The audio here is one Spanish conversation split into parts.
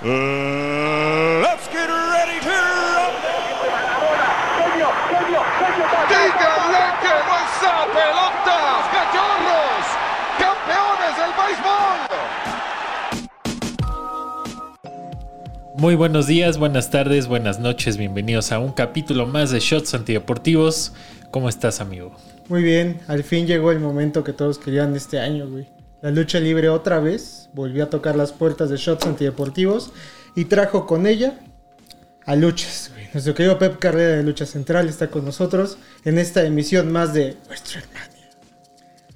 Uh, let's get ready to. ¡Díganle que no esa pelota! ¡Cachorros! ¡Campeones del béisbol! Muy buenos días, buenas tardes, buenas noches, bienvenidos a un capítulo más de Shots Antideportivos. ¿Cómo estás, amigo? Muy bien, al fin llegó el momento que todos querían este año, güey. La lucha libre otra vez volvió a tocar las puertas de Shots Antideportivos y trajo con ella a Luchas, güey. Nuestro querido Pep Carrera de Lucha Central está con nosotros en esta emisión más de Western Mania.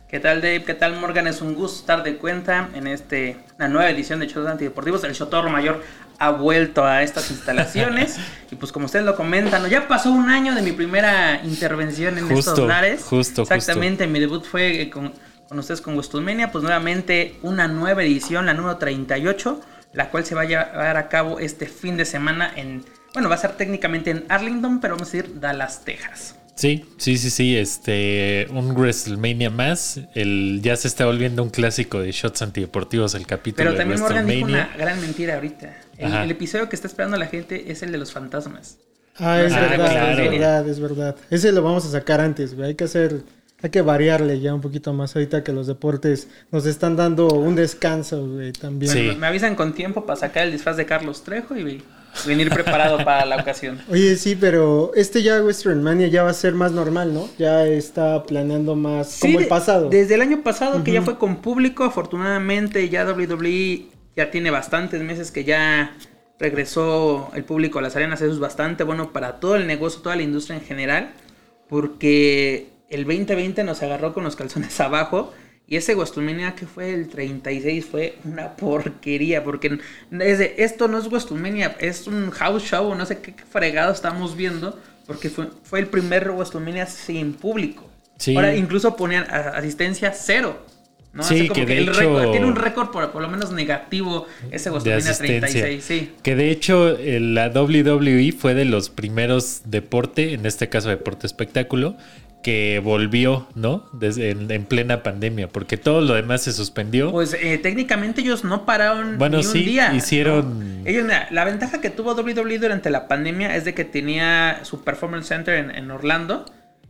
¿Qué tal Dave? ¿Qué tal Morgan? Es un gusto estar de cuenta en este, una nueva edición de Shows Antideportivos. El Chotorro Mayor ha vuelto a estas instalaciones. y pues como ustedes lo comentan, ya pasó un año de mi primera intervención en Justo, estos lares. justo, Exactamente, mi debut fue con, con ustedes con WrestleMania. Pues nuevamente una nueva edición, la número 38, la cual se va a llevar a cabo este fin de semana en... Bueno, va a ser técnicamente en Arlington, pero vamos a ir Dallas, Texas. Sí, sí, sí, sí, este, un WrestleMania más, el, ya se está volviendo un clásico de Shots Antideportivos el capítulo Pero de también Morgan dijo una gran mentira ahorita. El, episodio que está esperando la gente es el de los fantasmas. Ah, es Ah, verdad, claro. es verdad, es verdad. Ese lo vamos a sacar antes, güey. Hay que hacer, hay que variarle ya un poquito más ahorita que los deportes nos están dando un descanso, güey, también. Sí. Me avisan con tiempo para sacar el disfraz de Carlos Trejo y venir preparado para la ocasión. Oye, sí, pero este ya Western Mania ya va a ser más normal, ¿no? Ya está planeando más como el pasado. de- Desde el año pasado que ya fue con público, afortunadamente ya WWE ya tiene bastantes meses que ya regresó el público a las arenas. Eso es bastante bueno para todo el negocio, toda la industria en general, porque el 2020 nos agarró con los calzones abajo. Y ese WrestleMania que fue el 36 fue una porquería, porque es de, esto no es WrestleMania, es un house show, no sé qué fregado estamos viendo, porque fue, fue el primer WrestleMania sin público. Sí. Ahora incluso ponían asistencia cero. ¿no? Sí, como que de el hecho- récord- tiene un récord por, por lo menos negativo ese WrestleMania asistencia. 36, sí. Que de hecho eh, la WWE fue de los primeros deporte, en este caso deporte espectáculo, que volvió, ¿no? Desde en, en plena pandemia, porque todo lo demás se suspendió. Pues eh, técnicamente ellos no pararon Bueno, ni un sí, día. hicieron- ¿no? Ellos, mira, la ventaja que tuvo WWE durante la pandemia es de que tenía su Performance Center en, en Orlando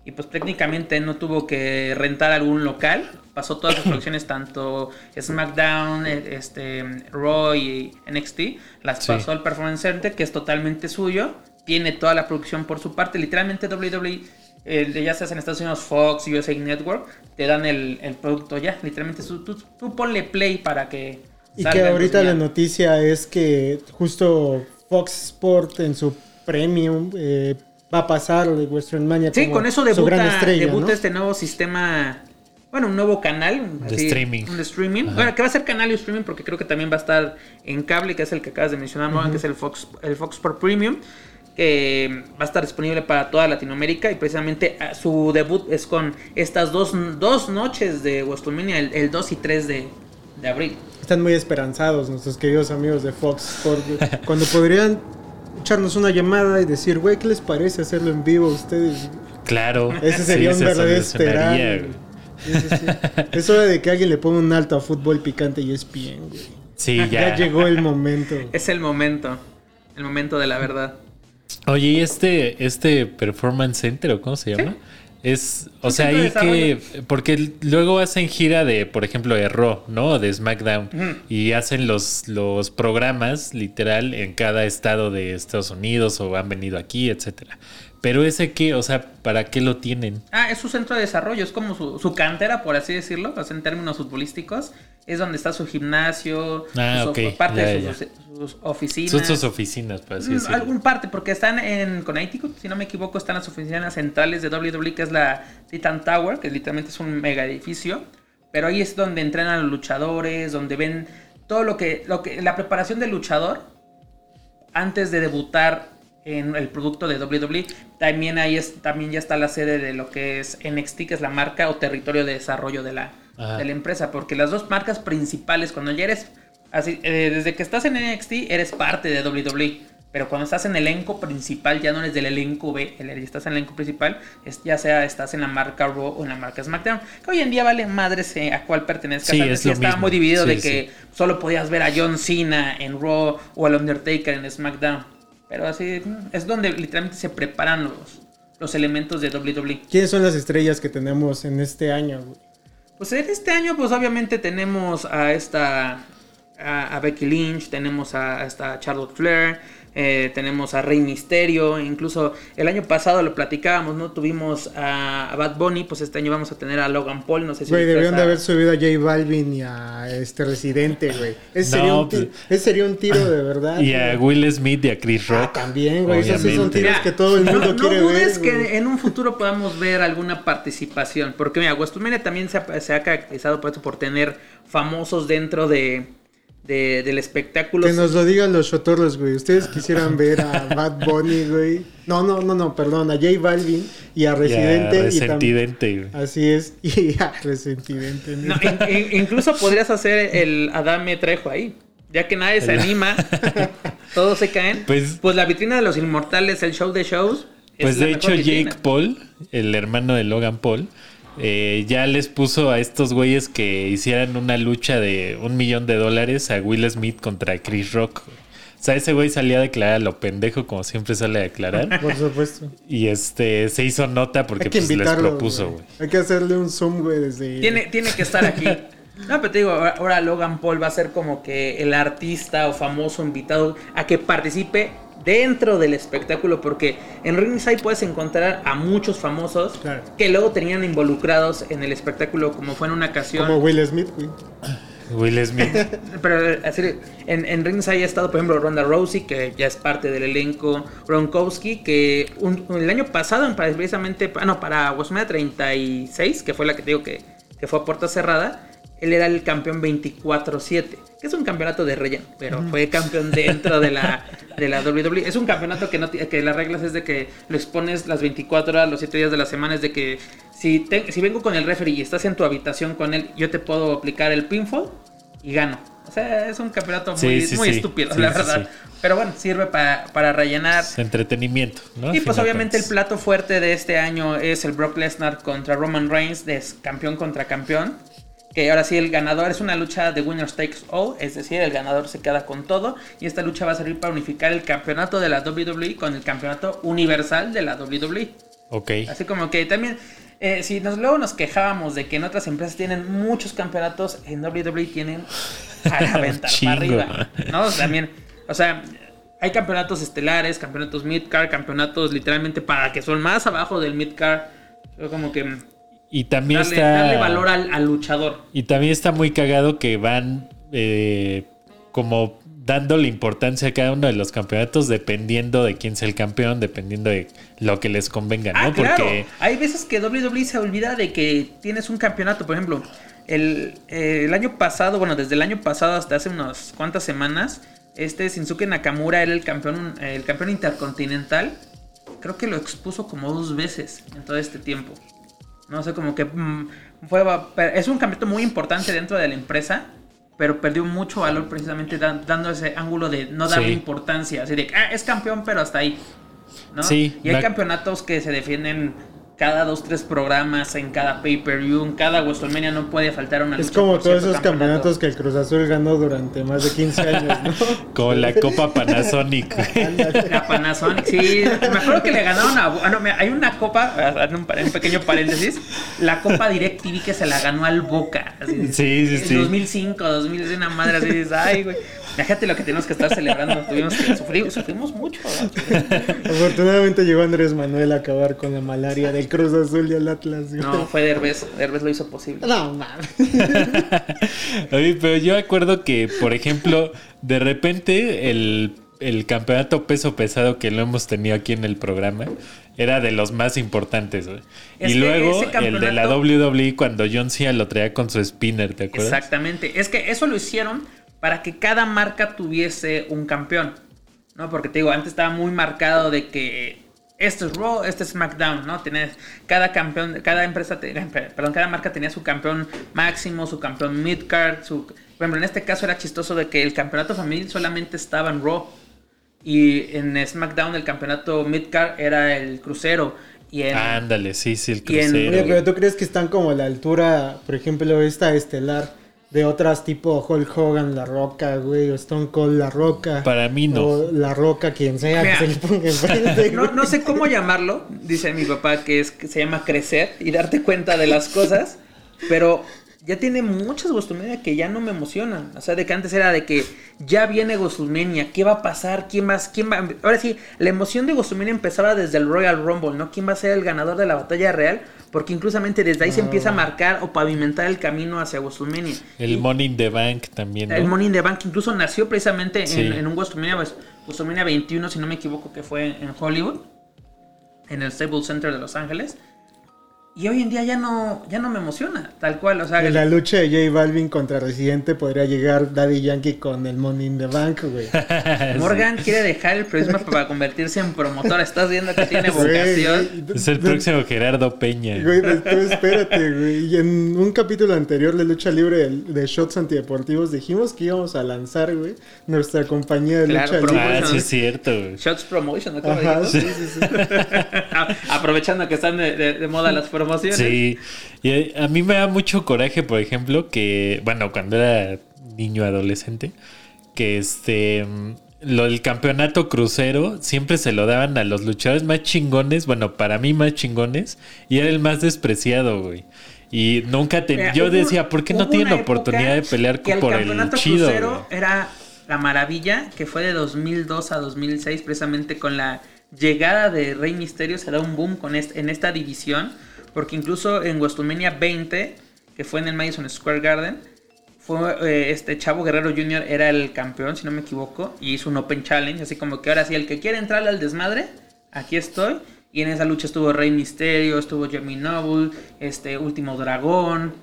y pues técnicamente no tuvo que rentar algún local. Pasó todas sus producciones, tanto SmackDown, eh, este, Raw y NXT, las Sí. pasó al Performance Center, que es totalmente suyo. Tiene toda la producción por su parte. Literalmente WWE, eh, ya seas en Estados Unidos, Fox, USA Network, te dan el, el producto ya. Literalmente tú, tú, tú ponle play para que... y salga que ahorita la noticia es que justo Fox Sport en su premium eh, va a pasar de Western Mania Sí, como con eso su debuta, gran estrella, debuta ¿no? este nuevo sistema, bueno, un nuevo canal. De streaming. Un de streaming. Ajá. Bueno, que va a ser canal y streaming porque creo que también va a estar en cable, que es el que acabas de mencionar, Morgan, que es el Fox, el Fox Sport Premium, que va a estar disponible para toda Latinoamérica y precisamente ah, su debut es con estas dos, dos noches de WrestleMania, el, el 2 y 3 de, de abril. Están muy esperanzados nuestros queridos amigos de Fox cuando podrían echarnos una llamada y decir, güey, ¿qué les parece hacerlo en vivo a ustedes? Claro. Ese sería sí, un verdadero esperar. sí. Es hora de que alguien le ponga un alto a fútbol picante y es bien, güey. Sí, Ya. ya. llegó el momento. Es el momento, el momento de la verdad. Oye, ¿y este, este Performance Center o cómo se llama? Es, o sea, ahí que, porque luego hacen gira de, por ejemplo, de Raw, ¿no? De SmackDown. Y hacen los, los programas, literal, en cada estado de Estados Unidos o han venido aquí, etcétera. Pero ese que, o sea, ¿para qué lo tienen? Ah, es su centro de desarrollo, es como su, su cantera, por así decirlo, o sea, en términos futbolísticos. Es donde está su gimnasio, Ah, sus- ok, parte ya, de ya. sus, oficinas. Son sus oficinas, por así Mm, decirlo. Algún parte, porque están en Connecticut, si no me equivoco, están las oficinas centrales de WWE, que es la Titan Tower, que literalmente es un mega edificio. Pero ahí es donde entrenan los luchadores, donde ven todo lo que, lo que, la preparación del luchador antes de debutar en el producto de WWE. También ahí es, también ya está la sede de lo que es NXT, que es la marca o territorio de desarrollo de la, Ajá. de la empresa. Porque las dos marcas principales, cuando ya eres así, eh, desde que estás en NXT, eres parte de WWE. Pero cuando estás en el elenco principal, ya no eres del elenco B, el- estás en el elenco principal, es- ya sea estás en la marca Raw o en la marca SmackDown. Que hoy en día vale madres eh, a cuál pertenezcas. Sí, es lo estaba mismo. muy dividido Sí, de que solo podías ver a John Cena en Raw o al Undertaker en SmackDown. Pero así es donde literalmente se preparan los, los elementos de. WWE. ¿Quiénes son las estrellas que tenemos en este año, güey? Pues en este año, pues obviamente tenemos a esta. A, a Becky Lynch, tenemos a, a esta Charlotte Flair, eh, tenemos a Rey Misterio, incluso el año pasado lo platicábamos, ¿no? Tuvimos a, a Bad Bunny, pues este año vamos a tener a Logan Paul, no sé si. Güey, deberían de haber subido a J Balvin y a este Residente, güey. Ese, No, sería un pues- ese sería un tiro de verdad. Y a. Will Smith y a Chris Rock. Ah, también, güey. Esos son tiros que todo el mundo no, quiere no dudes ver. que güey. en un futuro podamos ver alguna participación. Porque mira, WrestleMania también se ha, se ha caracterizado por esto, por tener famosos dentro de, de- del espectáculo. Que nos lo digan los chotorros, güey. Ustedes quisieran ver a Bad Bunny, güey. No, no, no, no, perdón. A J Balvin y a Y a Residente. Y Resentidente, güey. Así es. Y a Residente. No, in- in- incluso podrías hacer el Adame Trejo ahí. Ya que nadie se anima, todos se caen. Pues- Pues, la vitrina de los inmortales, el show de shows. es Pues de hecho vitrina. Jake Paul, el hermano de Logan Paul, eh, ya les puso a estos güeyes que hicieran una lucha de un millón de dólares a Will Smith contra Chris Rock. O sea, ese güey salía a declarar a lo pendejo, como siempre sale a declarar. Por supuesto. y este se hizo nota porque pues, les propuso, güey. Hay que hacerle un zoom, güey, desde. Tiene, tiene que estar aquí. No, pero te digo, ahora Logan Paul va a ser como que el artista o famoso invitado a que participe dentro del espectáculo, porque en Ringside puedes encontrar a muchos famosos Claro. que luego tenían involucrados en el espectáculo, como fue en una ocasión. Como Will Smith, güey. Will Smith. Pero así, en, en Ringside ha estado, por ejemplo, Ronda Rousey, que ya es parte del elenco, Gronkowski, que un- el año pasado, precisamente, no, para WrestleMania 36, que fue la que te digo que, que fue a puerta cerrada, él era el campeón 24-7, que es un campeonato de relleno, pero fue campeón dentro de la, de la WWE. Es un campeonato que, no, que las reglas es de que lo expones las 24 horas, los 7 días de la semana, es de que si, te- si vengo con el referee y estás en tu habitación con él, yo te puedo aplicar el pinfall y gano. O sea, es un campeonato muy, sí, muy sí. estúpido, la verdad. Pero bueno, sirve para, para rellenar. Es entretenimiento, ¿no? Y pues obviamente el plato fuerte de este año es el Brock Lesnar contra Roman Reigns, de campeón contra campeón. Que ahora sí el ganador es una lucha de winners takes all, es decir, el ganador se queda con todo. Y esta lucha va a servir para unificar el campeonato de la WWE con el campeonato universal de la WWE. Ok. Así como que también, eh, si nos, luego nos quejábamos de que en otras empresas tienen muchos campeonatos, en WWE tienen a aventar para arriba. ¿No? También, o sea, hay campeonatos estelares, campeonatos mid-car, campeonatos literalmente para que son más abajo del mid-car. Como que Y también darle, está. darle valor al, al luchador. Y también está muy cagado que van eh, como dándole importancia a cada uno de los campeonatos dependiendo de quién sea el campeón, dependiendo de lo que les convenga, ¿no? Ah, claro. Porque Hay veces que WWE se olvida de que tienes un campeonato. Por ejemplo, el, eh, el año pasado, bueno, desde el año pasado hasta hace unas cuantas semanas, este Shinsuke Nakamura era el campeón, el campeón intercontinental. Creo que lo expuso como dos veces en todo este tiempo. No sé, como que mm, fue, es un campeonato muy importante dentro de la empresa. Pero perdió mucho valor precisamente dan- dando ese ángulo de no darle Sí. importancia. Así de, ah, es campeón, pero hasta ahí. ¿no? Sí, y hay la- campeonatos que se defienden cada dos, tres programas, en cada pay-per-view, en cada WrestleMania no puede faltar una Es lucha como por todos cierto esos campeonatos que el Cruz Azul ganó durante más de 15 años, ¿no? como la Copa Panasonic. La Panasonic, sí. Me acuerdo que le ganaron a... ah, no, hay una copa, en un, par- un pequeño paréntesis, la Copa DirecTV que se la ganó al Boca. así, Sí, sí, en sí. 2005, 2000, una madre así, dices, ay, güey. Imagínate lo que tenemos que estar celebrando. Tuvimos que sufrir, sufrimos mucho. Afortunadamente llegó Andrés Manuel a acabar con la malaria del Cruz Azul y el Atlas. güey. No, fue Derbez. Derbez lo hizo posible. No, mames. Oye, pero yo acuerdo que, por ejemplo, de repente el, el campeonato peso pesado que lo hemos tenido aquí en el programa era de los más importantes. y luego el de la WWE cuando John Cena lo traía con su spinner, ¿te acuerdas? Exactamente. Es que eso lo hicieron para que cada marca tuviese un campeón. ¿No? Porque te digo, antes estaba muy marcado de que esto es Raw, este es SmackDown, ¿no? Tenés cada campeón, cada empresa, te- perdón, cada marca tenía su campeón máximo, su campeón midcard, su... Por ejemplo, en este caso era chistoso de que el campeonato familiar solamente estaba en Raw. Y en SmackDown el campeonato Midcard era el crucero. Y en, Ándale, sí, sí, el Y en- crucero. Oye, pero tú crees que están como a la altura, por ejemplo, esta estelar de otras tipo Hulk Hogan, La Roca, güey, o Stone Cold, La Roca. Para mí no. O La Roca, quien sea Mira. que se le ponga enfrente. no, no sé cómo llamarlo, dice mi papá, que es que se llama crecer y darte cuenta de las cosas, pero ya tiene muchas WrestleMania que ya no me emocionan. O sea, de que antes era de que ya viene WrestleMania, ¿qué va a pasar? ¿Quién más? ¿Quién va? Ahora sí, la emoción de WrestleMania empezaba desde el Royal Rumble, ¿no? ¿Quién va a ser el ganador de la batalla real? Porque inclusamente desde ahí se empieza a marcar o pavimentar el camino hacia WrestleMania. El Money in the Bank también, ¿no? El Money in the Bank incluso nació precisamente en, Sí. en un WrestleMania, pues, WrestleMania 21, si no me equivoco, que fue en Hollywood, en el Staples Center de Los Ángeles. Y hoy en día ya no, ya no me emociona, tal cual. O sea, En la lucha de J Balvin contra Residente podría llegar Daddy Yankee con el Money in the Bank, güey. Morgan quiere dejar el periodismo para convertirse en promotor. Estás viendo que tiene vocación. güey. Es el próximo Gerardo Peña. Güey, tú espérate, güey. Y en un capítulo anterior de Lucha Libre de, Shots Antideportivos dijimos que íbamos a lanzar, güey, nuestra compañía de Claro, lucha libre. Ah, sí es cierto, güey. Shots Promotion, ¿no? ¿Cómo Ajá, sí, sí, sí. Aprovechando que están de, de- de moda las promociones. Sí, y a a mí me da mucho coraje, por ejemplo, que, bueno, cuando era niño adolescente, que este, mm, lo del campeonato crucero siempre se lo daban a los luchadores más chingones, bueno, para mí más chingones, y era el más despreciado, güey. Y nunca te... Mira, yo hubo- decía, ¿por qué no tienen oportunidad de pelear que por el campeonato chido? crucero güey? era la maravilla, que fue de 2002 a 2006, precisamente con la llegada de Rey Misterio, se da un boom con est- en esta división, porque incluso en WrestleMania 20, que fue en el Madison Square Garden, fue eh, este Chavo Guerrero Jr. era el campeón, si no me equivoco, y hizo un Open Challenge, así como que ahora sí, el que quiere entrarle al desmadre, aquí estoy. Y en esa lucha estuvo Rey Misterio, estuvo Jamie Noble, este Último Dragón,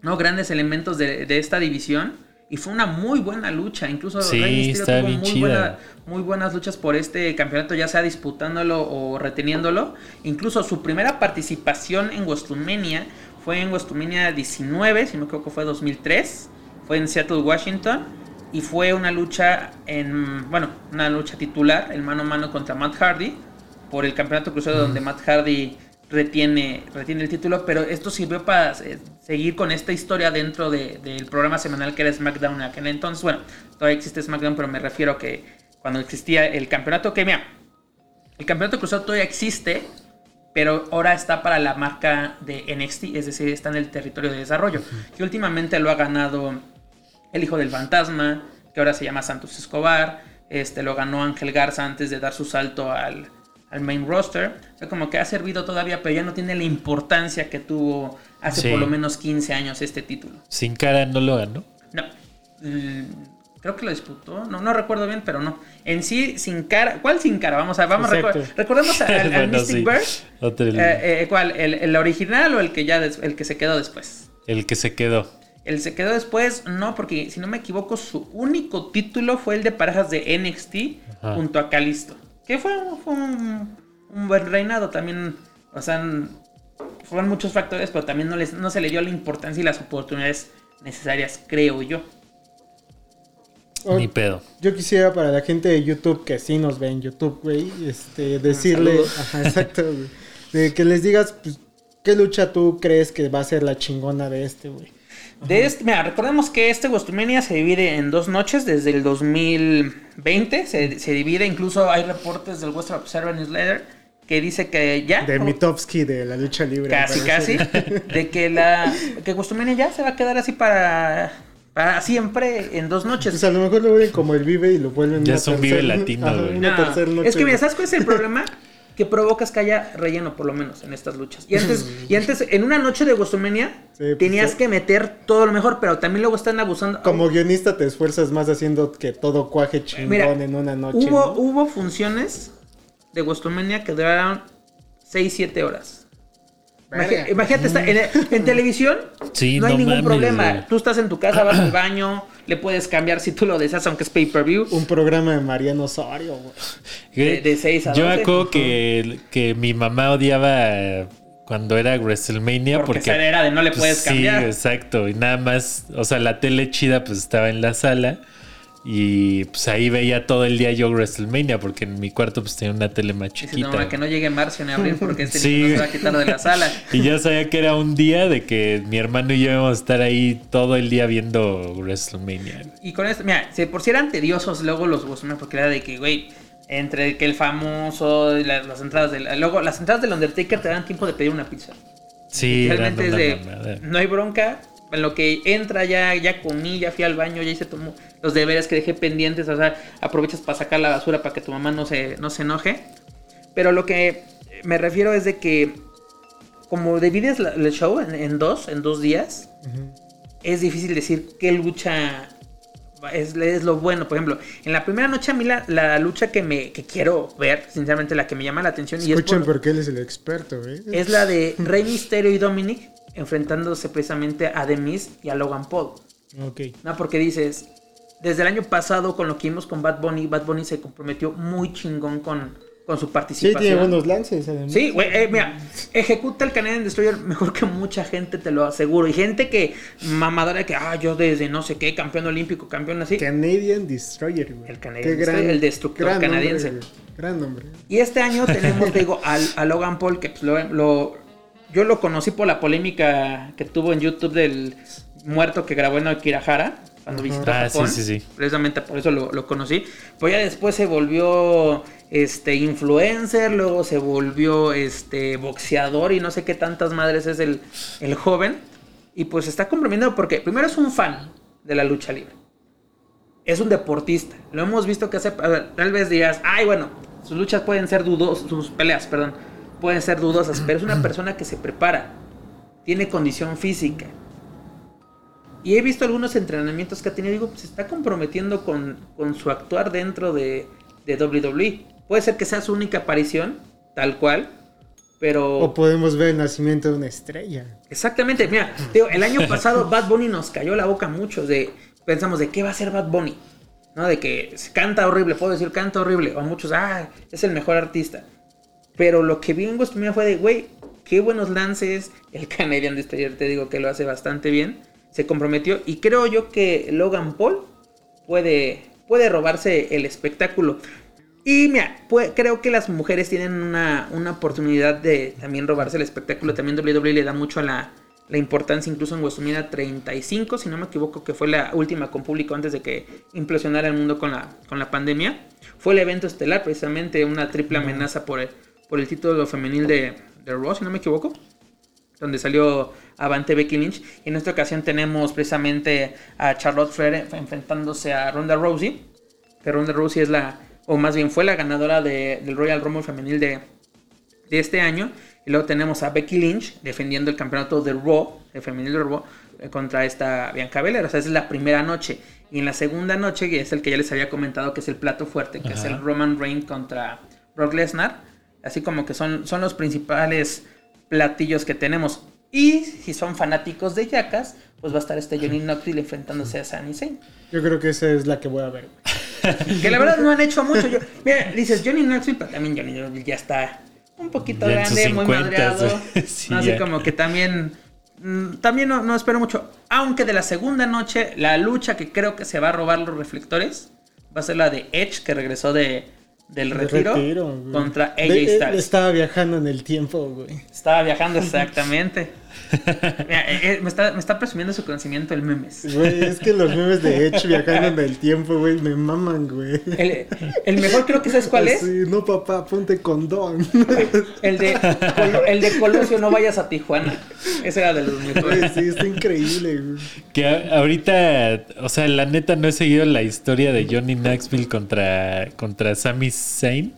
¿no? Grandes elementos de, de esta división. Y fue una muy buena lucha. Incluso Sí, Rey Mysterio tuvo muy, chida. buena- muy buenas luchas por este campeonato, ya sea disputándolo o reteniéndolo. Incluso su primera participación en WrestleMania fue en WrestleMania 19, si no me equivoco fue 2003. Fue en Seattle, Washington. Y fue una lucha en, bueno, una lucha titular, el mano a mano contra Matt Hardy, por el campeonato crucero donde Matt Hardy retiene, retiene el título, pero esto sirvió para eh, seguir con esta historia dentro de- del programa semanal que era SmackDown en aquel entonces. Bueno, todavía existe SmackDown, pero me refiero a que cuando existía el campeonato, que mira, el campeonato cruzado todavía existe, pero ahora está para la marca de NXT, es decir, está en el territorio de desarrollo. Que últimamente lo ha ganado el hijo del fantasma, que ahora se llama Santos Escobar. Este lo ganó Ángel Garza antes de dar su salto al, al main roster. O sea, como que ha servido todavía, pero ya no tiene la importancia que tuvo hace Sí. por lo menos 15 años este título. Sin cara no lo ganó. No. Mm, creo que lo disputó. No, no recuerdo bien, pero no. En sí, sin cara. ¿Cuál sin cara? Vamos a, vamos a Exacto. recor- recordemos al, al Bueno, Mystic sí. Bird. Eh, eh, ¿Cuál? ¿El, el original o el que ya des- el que se quedó después? el que se quedó. El se quedó después, no, porque si no me equivoco, su único título fue el de parejas de NXT Ajá. junto a Kalisto. Que fue, fue un, un buen reinado también. O sea, fueron muchos factores, pero también no, les, no se le dio la importancia y las oportunidades necesarias, creo yo. Oh, Ni pedo. Yo quisiera para la gente de YouTube que sí nos ve en YouTube, güey, este, decirle, ajá, exacto, güey, de que les digas, pues, ¿qué lucha tú crees que va a ser la chingona de este, güey? De este, mira, recordemos que este WrestleMania se divide en dos noches desde el 2020. Se, se divide, incluso hay reportes del Western Observer Newsletter que dice que ya. De Mitofsky de la lucha libre. Casi, casi. De que la. Que WrestleMania ya se va a quedar así para. Para siempre en dos noches. Pues a lo mejor lo ven como el Vive y lo vuelven Ya es un Vive latino, güey. No, es que mira. ¿sabes cuál es el problema? Que provocas que haya relleno, por lo menos, en estas luchas. Y antes, y antes en una noche de Sí, pues, tenías sí. que meter todo lo mejor, pero también luego están abusando. Como guionista te esfuerzas más haciendo que todo cuaje chingón Mira, en una noche. hubo, ¿no? hubo funciones de WrestleMania que duraron 6-7 horas. Verga. Imagínate, está en, en televisión Sí, no hay no ningún mames, problema. güey. Tú estás en tu casa, vas al baño, le puedes cambiar si tú lo deseas, aunque es pay-per-view. Un programa de Mariano Osorio, güey. De- de seis a Yo me acuerdo que, que mi mamá odiaba cuando era WrestleMania Porque, porque, era de no le puedes sí, cambiar. exacto. Y nada más, o sea, la tele chida pues estaba en la sala Y pues ahí veía todo el día yo WrestleMania, porque en mi cuarto pues tenía una tele más no, chiquita. mamá, que no llegue marzo ni abril porque este Sí. niño no se va a quitar de la sala. Y ya sabía que era un día de que mi hermano y yo íbamos a estar ahí todo el día viendo WrestleMania. Y con esto, mira, si por si eran tediosos luego los WrestleMania, porque era de que, güey, entre que el famoso la- las entradas del. Luego, las entradas del Undertaker te dan tiempo de pedir una pizza. Sí, Realmente es de. mamada. No hay bronca. En lo que entra ya, ya comí, ya fui al baño, ya hice tomo los deberes que dejé pendientes. O sea, aprovechas para sacar la basura para que tu mamá no se, no se enoje. Pero lo que me refiero es de que, como divides la- el show en, en dos, en dos días, es difícil decir qué lucha es, es lo bueno. Por ejemplo, en la primera noche a mí la, la lucha que me que quiero ver, sinceramente la que me llama la atención y es, Escuchen por- porque él es el experto, ¿eh? es la de Rey Mysterio y Dominic enfrentándose precisamente a The Miz y a Logan Paul. Ok. ¿no? Porque dices, desde el año pasado con lo que vimos con Bad Bunny, Bad Bunny se comprometió muy chingón con, con su Sí, participación. tiene buenos lances, además. Sí, güey, eh, mira, ejecuta el Canadian Destroyer mejor que mucha gente, te lo aseguro. Y gente que mamadora que, ah, yo desde no sé qué, campeón olímpico, campeón así. Canadian Destroyer, güey. El Canadian Destroyer, el destructor gran canadiense. gran nombre. Y este año tenemos, te digo, al, a Logan Paul, que pues, lo, lo- yo lo conocí por la polémica que tuvo en YouTube del muerto que grabó en Okirahara, cuando visitó Ah, Japón. sí, sí, sí. Precisamente por eso lo, lo conocí. Pues ya después se volvió este influencer, luego se volvió este boxeador y no sé qué tantas madres es el, el joven. Y pues se está comprometiendo porque primero es un fan de la lucha libre. Es un deportista. Lo hemos visto que hace. tal vez digas, ay, bueno, sus luchas pueden ser dudosas, sus peleas, perdón, pueden ser dudosas, pero es una persona que se prepara, tiene condición física. Y he visto algunos entrenamientos que ha tenido, digo, se está comprometiendo con, con su actuar dentro de, de WWE. Puede ser que sea su única aparición, tal cual, pero... O podemos ver el nacimiento de una estrella. Exactamente, mira, digo, el año pasado Bad Bunny nos cayó la boca a muchos de pensamos de qué va a ser Bad Bunny, ¿no? De que canta horrible, puedo decir canta horrible, o muchos, ah, es el mejor artista. Pero lo que vi en WrestleMania fue de, güey, qué buenos lances, el Canadian Destroyer te digo que lo hace bastante bien, se comprometió y creo yo que Logan Paul puede puede robarse el espectáculo. Y mira, creo que las mujeres tienen una, una oportunidad de también robarse el espectáculo. También WWE le da mucho a la, la importancia, incluso en WrestleMania 35, si no me equivoco, que fue la última con público antes de que implosionara el mundo con la, con la pandemia. Fue el evento estelar, precisamente una triple amenaza por el, por el título femenil de, de Raw, si no me equivoco donde salió Avante Becky Lynch. Y en esta ocasión tenemos precisamente a Charlotte Flair enfrentándose a Ronda Rousey. Que Ronda Rousey es la, o más bien fue la ganadora de- del Royal Rumble femenil de, de este año. Y luego tenemos a Becky Lynch defendiendo el campeonato de Raw, el femenil de Raw, eh, contra esta Bianca Belair. O sea, esa es la primera noche. Y en la segunda noche, que es el que ya les había comentado, que es el plato fuerte, que es el Roman Reigns contra Brock Lesnar. Así como que son, son los principales platillos que tenemos. Y si son fanáticos de Jackas, pues va a estar este Johnny Knoxville enfrentándose a Sami Zayn. Yo creo que esa es la que voy a ver. Que la verdad no han hecho mucho. Yo, mira, dices Johnny Knoxville, pero también Johnny Knoxville ya está un poquito Ya grande, muy 50s, madreado. Sí, no, así ya. como que también. mm, También no, no espero mucho. Aunque de la segunda noche, la lucha que creo que se va a robar los reflectores va a ser la de Edge, que regresó de, del De retiro, güey. contra AJ él Styles. Estaba viajando en el tiempo, güey. Estaba viajando exactamente. Mira, eh, eh, me, está, me está presumiendo su conocimiento el memes. Güey, es que los memes de Edge viajando en el tiempo, güey, me maman, güey. El, el mejor creo que sabes cuál es. Sí, no, papá, ponte condón. El de, el de Colosio, no vayas a Tijuana. Ese era de los mejores. sí, está increíble, güey. Que a- ahorita, o sea, la neta no he seguido la historia de Johnny Knoxville contra, contra Sami Zayn.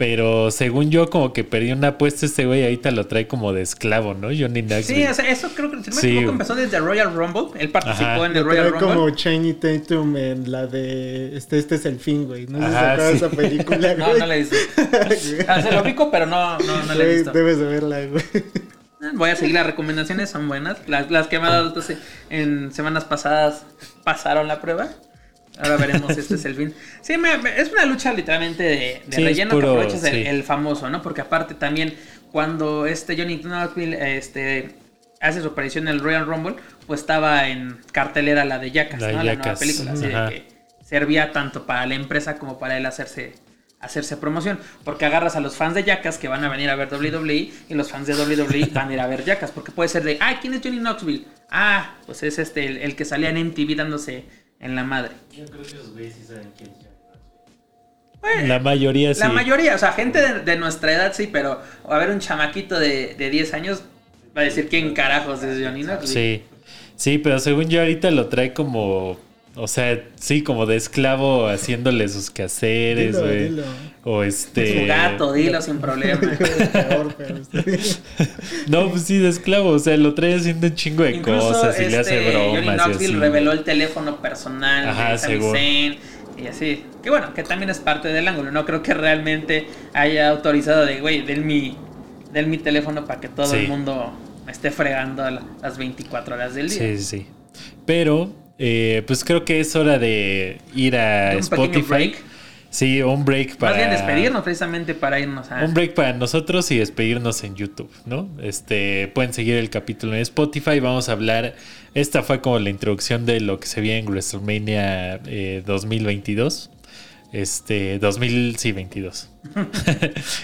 Pero según yo, como que perdió una apuesta este güey, ahorita lo trae como de esclavo, ¿no? Johnny Knoxville. Sí, o sea, eso creo que si no me Sí. equivoco empezó desde Royal Rumble. Él participó Ajá. en el Royal Rumble. como Chaney Tatum en la de este, este es el fin, güey. No sé si se Ajá, de sí. esa película, No, güey. no la he visto. Ah, se lo pico, pero no, no, no la he visto. debes de verla, güey. Eh, Voy a seguir las recomendaciones, son buenas. Las, las que me ha dado entonces, en semanas pasadas pasaron la prueba. Ahora veremos, este es el fin. Sí, me- me- es una lucha literalmente de, de Sí, relleno puro, que aprovechas el, sí. el famoso, ¿no? Porque aparte también cuando este Johnny Knoxville este, hace su aparición en el Royal Rumble, pues estaba en cartelera la de Jackass, La ¿no? La nueva película. Así de que servía tanto para la empresa como para él hacerse, hacerse promoción. Porque agarras a los fans de Jackass que van a venir a ver WWE y los fans de WWE van a ir a ver Jackass. Porque puede ser de, ah, ¿quién es Johnny Knoxville? Ah, pues es este, el, el que salía en MTV dándose en la madre. Yo creo que los güeyes sí saben quién es Bueno, La mayoría sí. La mayoría, o sea, gente de, de nuestra edad sí, pero a ver un chamaquito de, de 10 años va a decir quién carajos es Johnny Knoxville. Sí. Sí, pero según yo ahorita lo trae como. O sea, sí, como de esclavo haciéndole sus quehaceres, Dilo, güey. O este. Su gato, dilo sin problema. No, pues sí, de esclavo. O sea, lo trae haciendo un chingo de Incluso cosas y le hace este, Johnny bromas. y así. reveló el teléfono personal Ajá, de Sami según. Zayn y así. Que bueno, que también es parte del ángulo. No creo que realmente haya autorizado de, güey, del mi, del mi teléfono para que todo Sí. el mundo me esté fregando a la- las 24 horas del día. Sí, sí, sí. Pero, eh, pues creo que es hora de ir a Spotify. Sí, un break para. Más bien despedirnos precisamente para irnos a... Un break para nosotros y despedirnos en YouTube, ¿no? Este, pueden seguir el capítulo en Spotify. Vamos a hablar. Esta fue como la introducción de lo que se viene en WrestleMania eh, 2022. Este, 2000, sí, 22.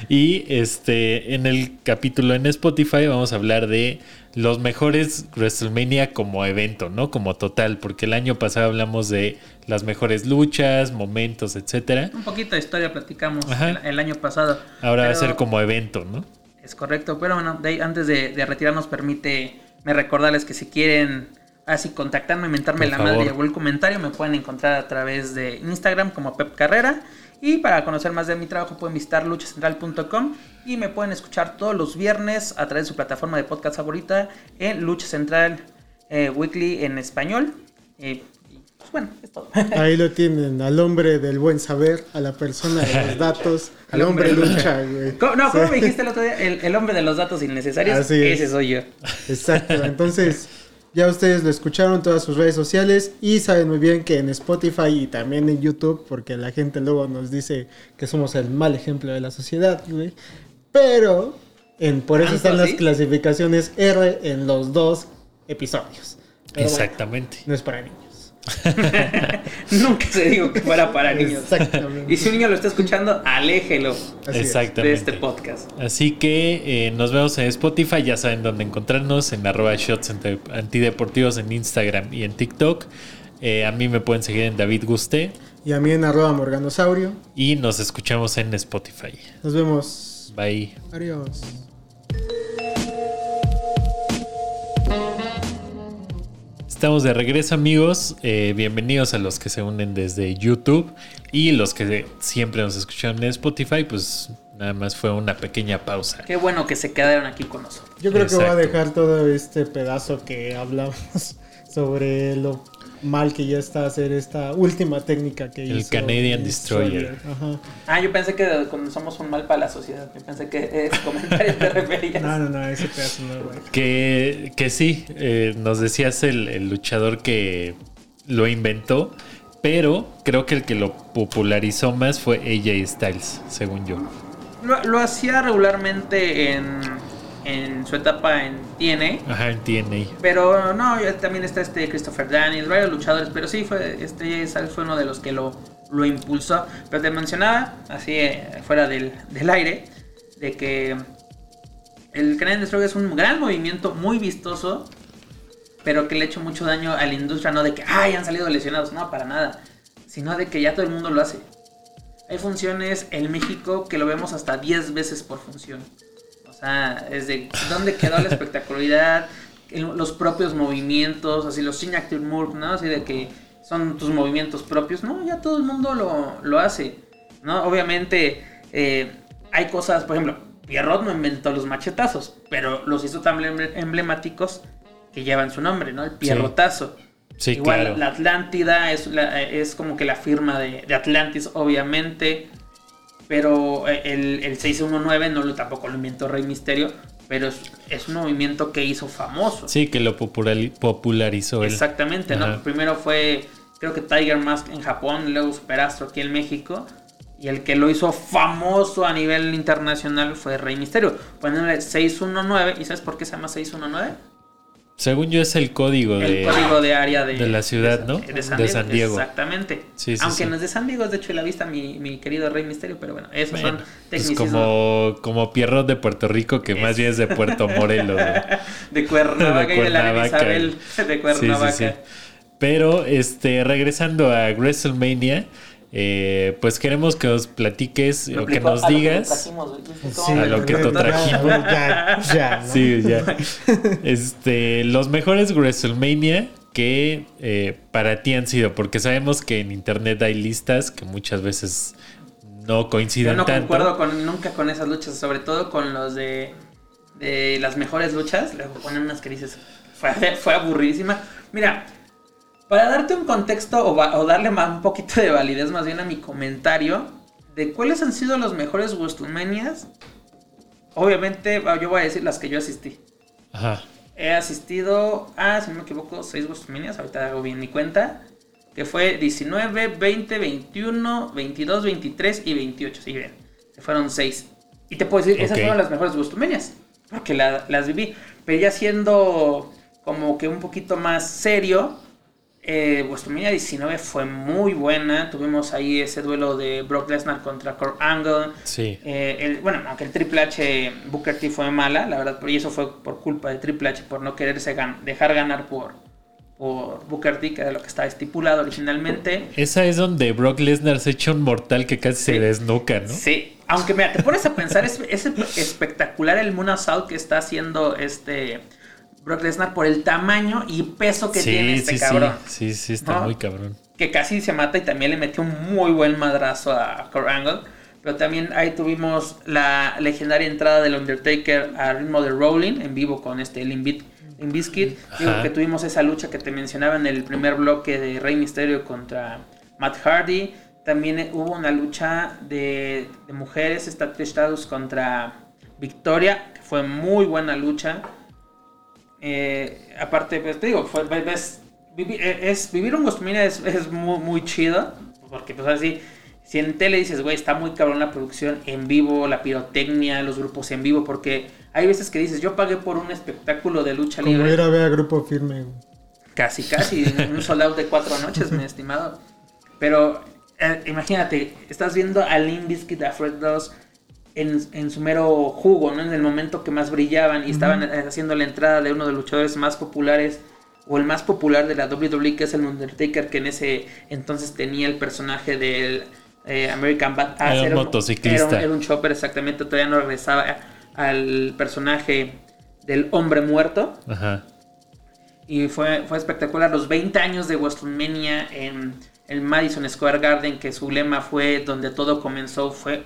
y este, en el capítulo en Spotify vamos a hablar de los mejores WrestleMania como evento, ¿no? Como total, porque el año pasado hablamos de las mejores luchas, momentos, etcétera. Un poquito de historia platicamos el, el año pasado. Ahora va a ser como evento, ¿no? Es correcto, pero bueno, de antes de, de retirarnos, permite me recordarles que si quieren así contactarme, mentarme Por la favor. madre y algún comentario, me pueden encontrar a través de Instagram como Pep Carrera. Y para conocer más de mi trabajo pueden visitar luchacentral.com y me pueden escuchar todos los viernes a través de su plataforma de podcast favorita en Lucha Central eh, Weekly en español. Eh, y, pues bueno, es todo. Ahí lo tienen, al hombre del buen saber, a la persona de los datos, al hombre lucha, güey. ¿Cómo- no, ¿cómo Sí. me dijiste el otro día? El, el hombre de los datos innecesarios. Así es. Ese soy yo. Exacto, entonces ya ustedes lo escucharon en todas sus redes sociales y saben muy bien que en Spotify y también en YouTube, porque la gente luego nos dice que somos el mal ejemplo de la sociedad, güey. Pero en, por eso ¿Tanto están las clasificaciones R en los dos episodios. Pero bueno, Exactamente. no es para niños. Nunca se dijo que fuera para niños. Exactamente. Y si un niño lo está escuchando, aléjelo Así es. Exactamente. de este podcast. Así que eh, nos vemos en Spotify, ya saben dónde encontrarnos, en arroba shots antideportivos en Instagram y en TikTok. Eh, a mí me pueden seguir en David Guste Y a mí en arroba morganosaurio. y nos escuchamos en Spotify. Nos vemos. Bye. Adiós. Estamos de regreso amigos, Eh, bienvenidos a los que se unen desde YouTube y los que siempre nos escucharon en Spotify, pues nada más fue una pequeña pausa. Qué bueno que se quedaron aquí con nosotros. Yo creo que voy a dejar todo este pedazo que hablamos sobre lo mal que ya está hacer esta última técnica que El hizo. Canadian el Destroyer. Ajá. Ah, yo pensé que cuando somos un mal para la sociedad, yo pensé que ese comentario te referías. No, no, no, ese pedazo no, güey. Que, que sí, eh, nos decías el, el luchador que lo inventó, pero creo que el que lo popularizó más fue AJ Styles, según yo. Lo, lo hacía regularmente en, en su etapa en TNA. Ajá, en TNA. Pero no, también está este Christopher Daniels, varios luchadores, pero sí fue este fue uno de los que lo, lo impulsó. Pero te mencionaba, así eh, fuera del, del aire, de que el Canadian Destroyer es un gran movimiento, muy vistoso, pero que le ha hecho mucho daño a la industria, no de que, ay, han salido lesionados, no, para nada, sino de que ya todo el mundo lo hace. Hay funciones en México que lo vemos hasta 10 veces por función. O sea, es de dónde quedó la espectacularidad, los propios movimientos, así los signature moves, ¿no? Así de que son tus movimientos propios. No, ya todo el mundo lo, lo hace, ¿no? Obviamente eh, hay cosas, por ejemplo, Pierrot no inventó los machetazos, pero los hizo tan emble- emblemáticos que llevan su nombre, ¿no? El pierrotazo. Sí, Igual claro. la Atlántida es, la- es como que la firma de, de Atlantis, obviamente. Pero eh, el, el 619 no lo tampoco lo inventó Rey Misterio. Pero es, es un movimiento que hizo famoso. Sí, que lo populari- popularizó él. Exactamente, ¿no? Primero fue, creo que Tiger Mask en Japón, luego Superastro aquí en México. Y el que lo hizo famoso a nivel internacional fue Rey Misterio. Poniéndole 619. ¿Y sabes por qué se llama 619? Según yo es el código el de... código de área de, de la ciudad, de- ¿no? De San Diego. San Diego. Exactamente. Sí, sí, Aunque sí. no es de San Diego, es de hecho la vista mi, mi querido Rey Misterio, pero bueno, esos Bueno, son pues tecnicismos como, como Pierrot de Puerto Rico, que más bien es de Puerto Morelos. de Cuernavaca y de la Cuernavaca. Isabel de Cuernavaca. Pero este, regresando a WrestleMania, eh, pues queremos que nos platiques Lo o que nos a lo que digas. trajimos, güey. Sí, ¿Cómo A lo que te trajimos. Ya, ya, ¿no? Sí, ya. Este, los mejores WrestleMania que eh, para ti han sido, porque sabemos que en internet hay listas que muchas veces no Yo coinciden no tanto. concuerdo con, nunca con esas luchas, sobre todo con los de, de las mejores luchas. Luego ponen unas que dices, fue, fue aburridísima. Mira, para darte un contexto o, darle más, un poquito de validez más bien a mi comentario de cuáles han sido los mejores WrestleManias, obviamente yo voy a decir las que yo asistí. Ajá. He asistido a, si no me equivoco, 6 WrestleManias, ahorita hago bien mi cuenta. Que fue 19, 20, 21, 22, 23 y 28. Sí, bien. Se fueron 6. Y te puedo decir, esas fueron las mejores WrestleManias. Porque la- las viví. Pero ya siendo como que un poquito más serio, eh, WrestleMania 19 fue muy buena. Tuvimos ahí ese duelo de Brock Lesnar contra Kurt Angle. Sí. Eh, el- bueno, aunque el Triple H Booker T fue mala, la verdad, y eso fue por culpa de Triple H por no quererse gan- dejar ganar por, por Booker T, que era lo que estaba estipulado originalmente. Esa es donde Brock Lesnar se echa un mortal que casi Sí. se desnuca, ¿no? Sí, aunque mira, te pones a pensar, es, es espectacular el Moon Assault que está haciendo este Brock Lesnar por el tamaño y peso que sí, tiene este sí, cabrón. sí, sí, sí, está ¿No? muy cabrón. que casi se mata y también le metió un muy buen madrazo a Kurt Angle. Pero también ahí tuvimos la legendaria entrada del Undertaker a ritmo de Rolling en vivo con este Limp Bizkit. Digo que tuvimos esa lucha que te mencionaba en el primer bloque de Rey Mysterio contra Matt Hardy. También hubo una lucha de, de mujeres, esta Trish contra Victoria, que fue muy buena lucha. Eh, aparte, pues te digo, fue, ves, vivi- eh, es, vivir un WrestleMania es, es muy, muy chido. Porque, pues así, si en tele dices, güey, está muy cabrón la producción en vivo, la pirotecnia, los grupos en vivo. Porque hay veces que dices, yo pagué por un espectáculo de lucha Como libre. ir a ver a grupo firme, güey. Casi, casi, un soldado de cuatro noches, mi estimado. Pero eh, imagínate, estás viendo a Limp Bizkit de Fred 2 en, en su mero jugo, ¿no? En el momento que más brillaban y estaban eh, haciendo la entrada de uno de los luchadores más populares o el más popular de la WWE, que es el Undertaker, que en ese entonces tenía el personaje del eh, American Badass. Era un motociclista. Era un, era un chopper, exactamente. Todavía no regresaba al personaje del hombre muerto. Ajá. Y fue, fue espectacular los 20 años de WrestleMania en el Madison Square Garden, que su lema fue donde todo comenzó, fue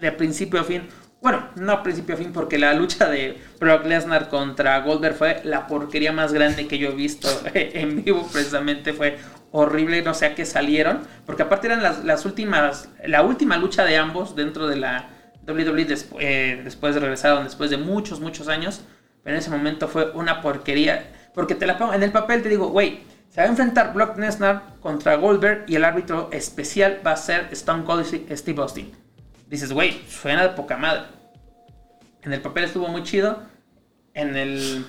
de principio a fin. Bueno, no principio a fin, porque la lucha de Brock Lesnar contra Goldberg fue la porquería más grande que yo he visto en vivo, precisamente fue horrible, no sé a qué salieron, porque aparte eran las, las últimas, la última lucha de ambos dentro de la WWE eh, después de regresaron, después de muchos, muchos años, pero en ese momento fue una porquería. Porque te la pongo en el papel, te digo, güey, se va a enfrentar Brock Lesnar contra Goldberg y el árbitro especial va a ser Stone Cold Steve Austin. Dices, güey, suena de poca madre. En el papel estuvo muy chido. En el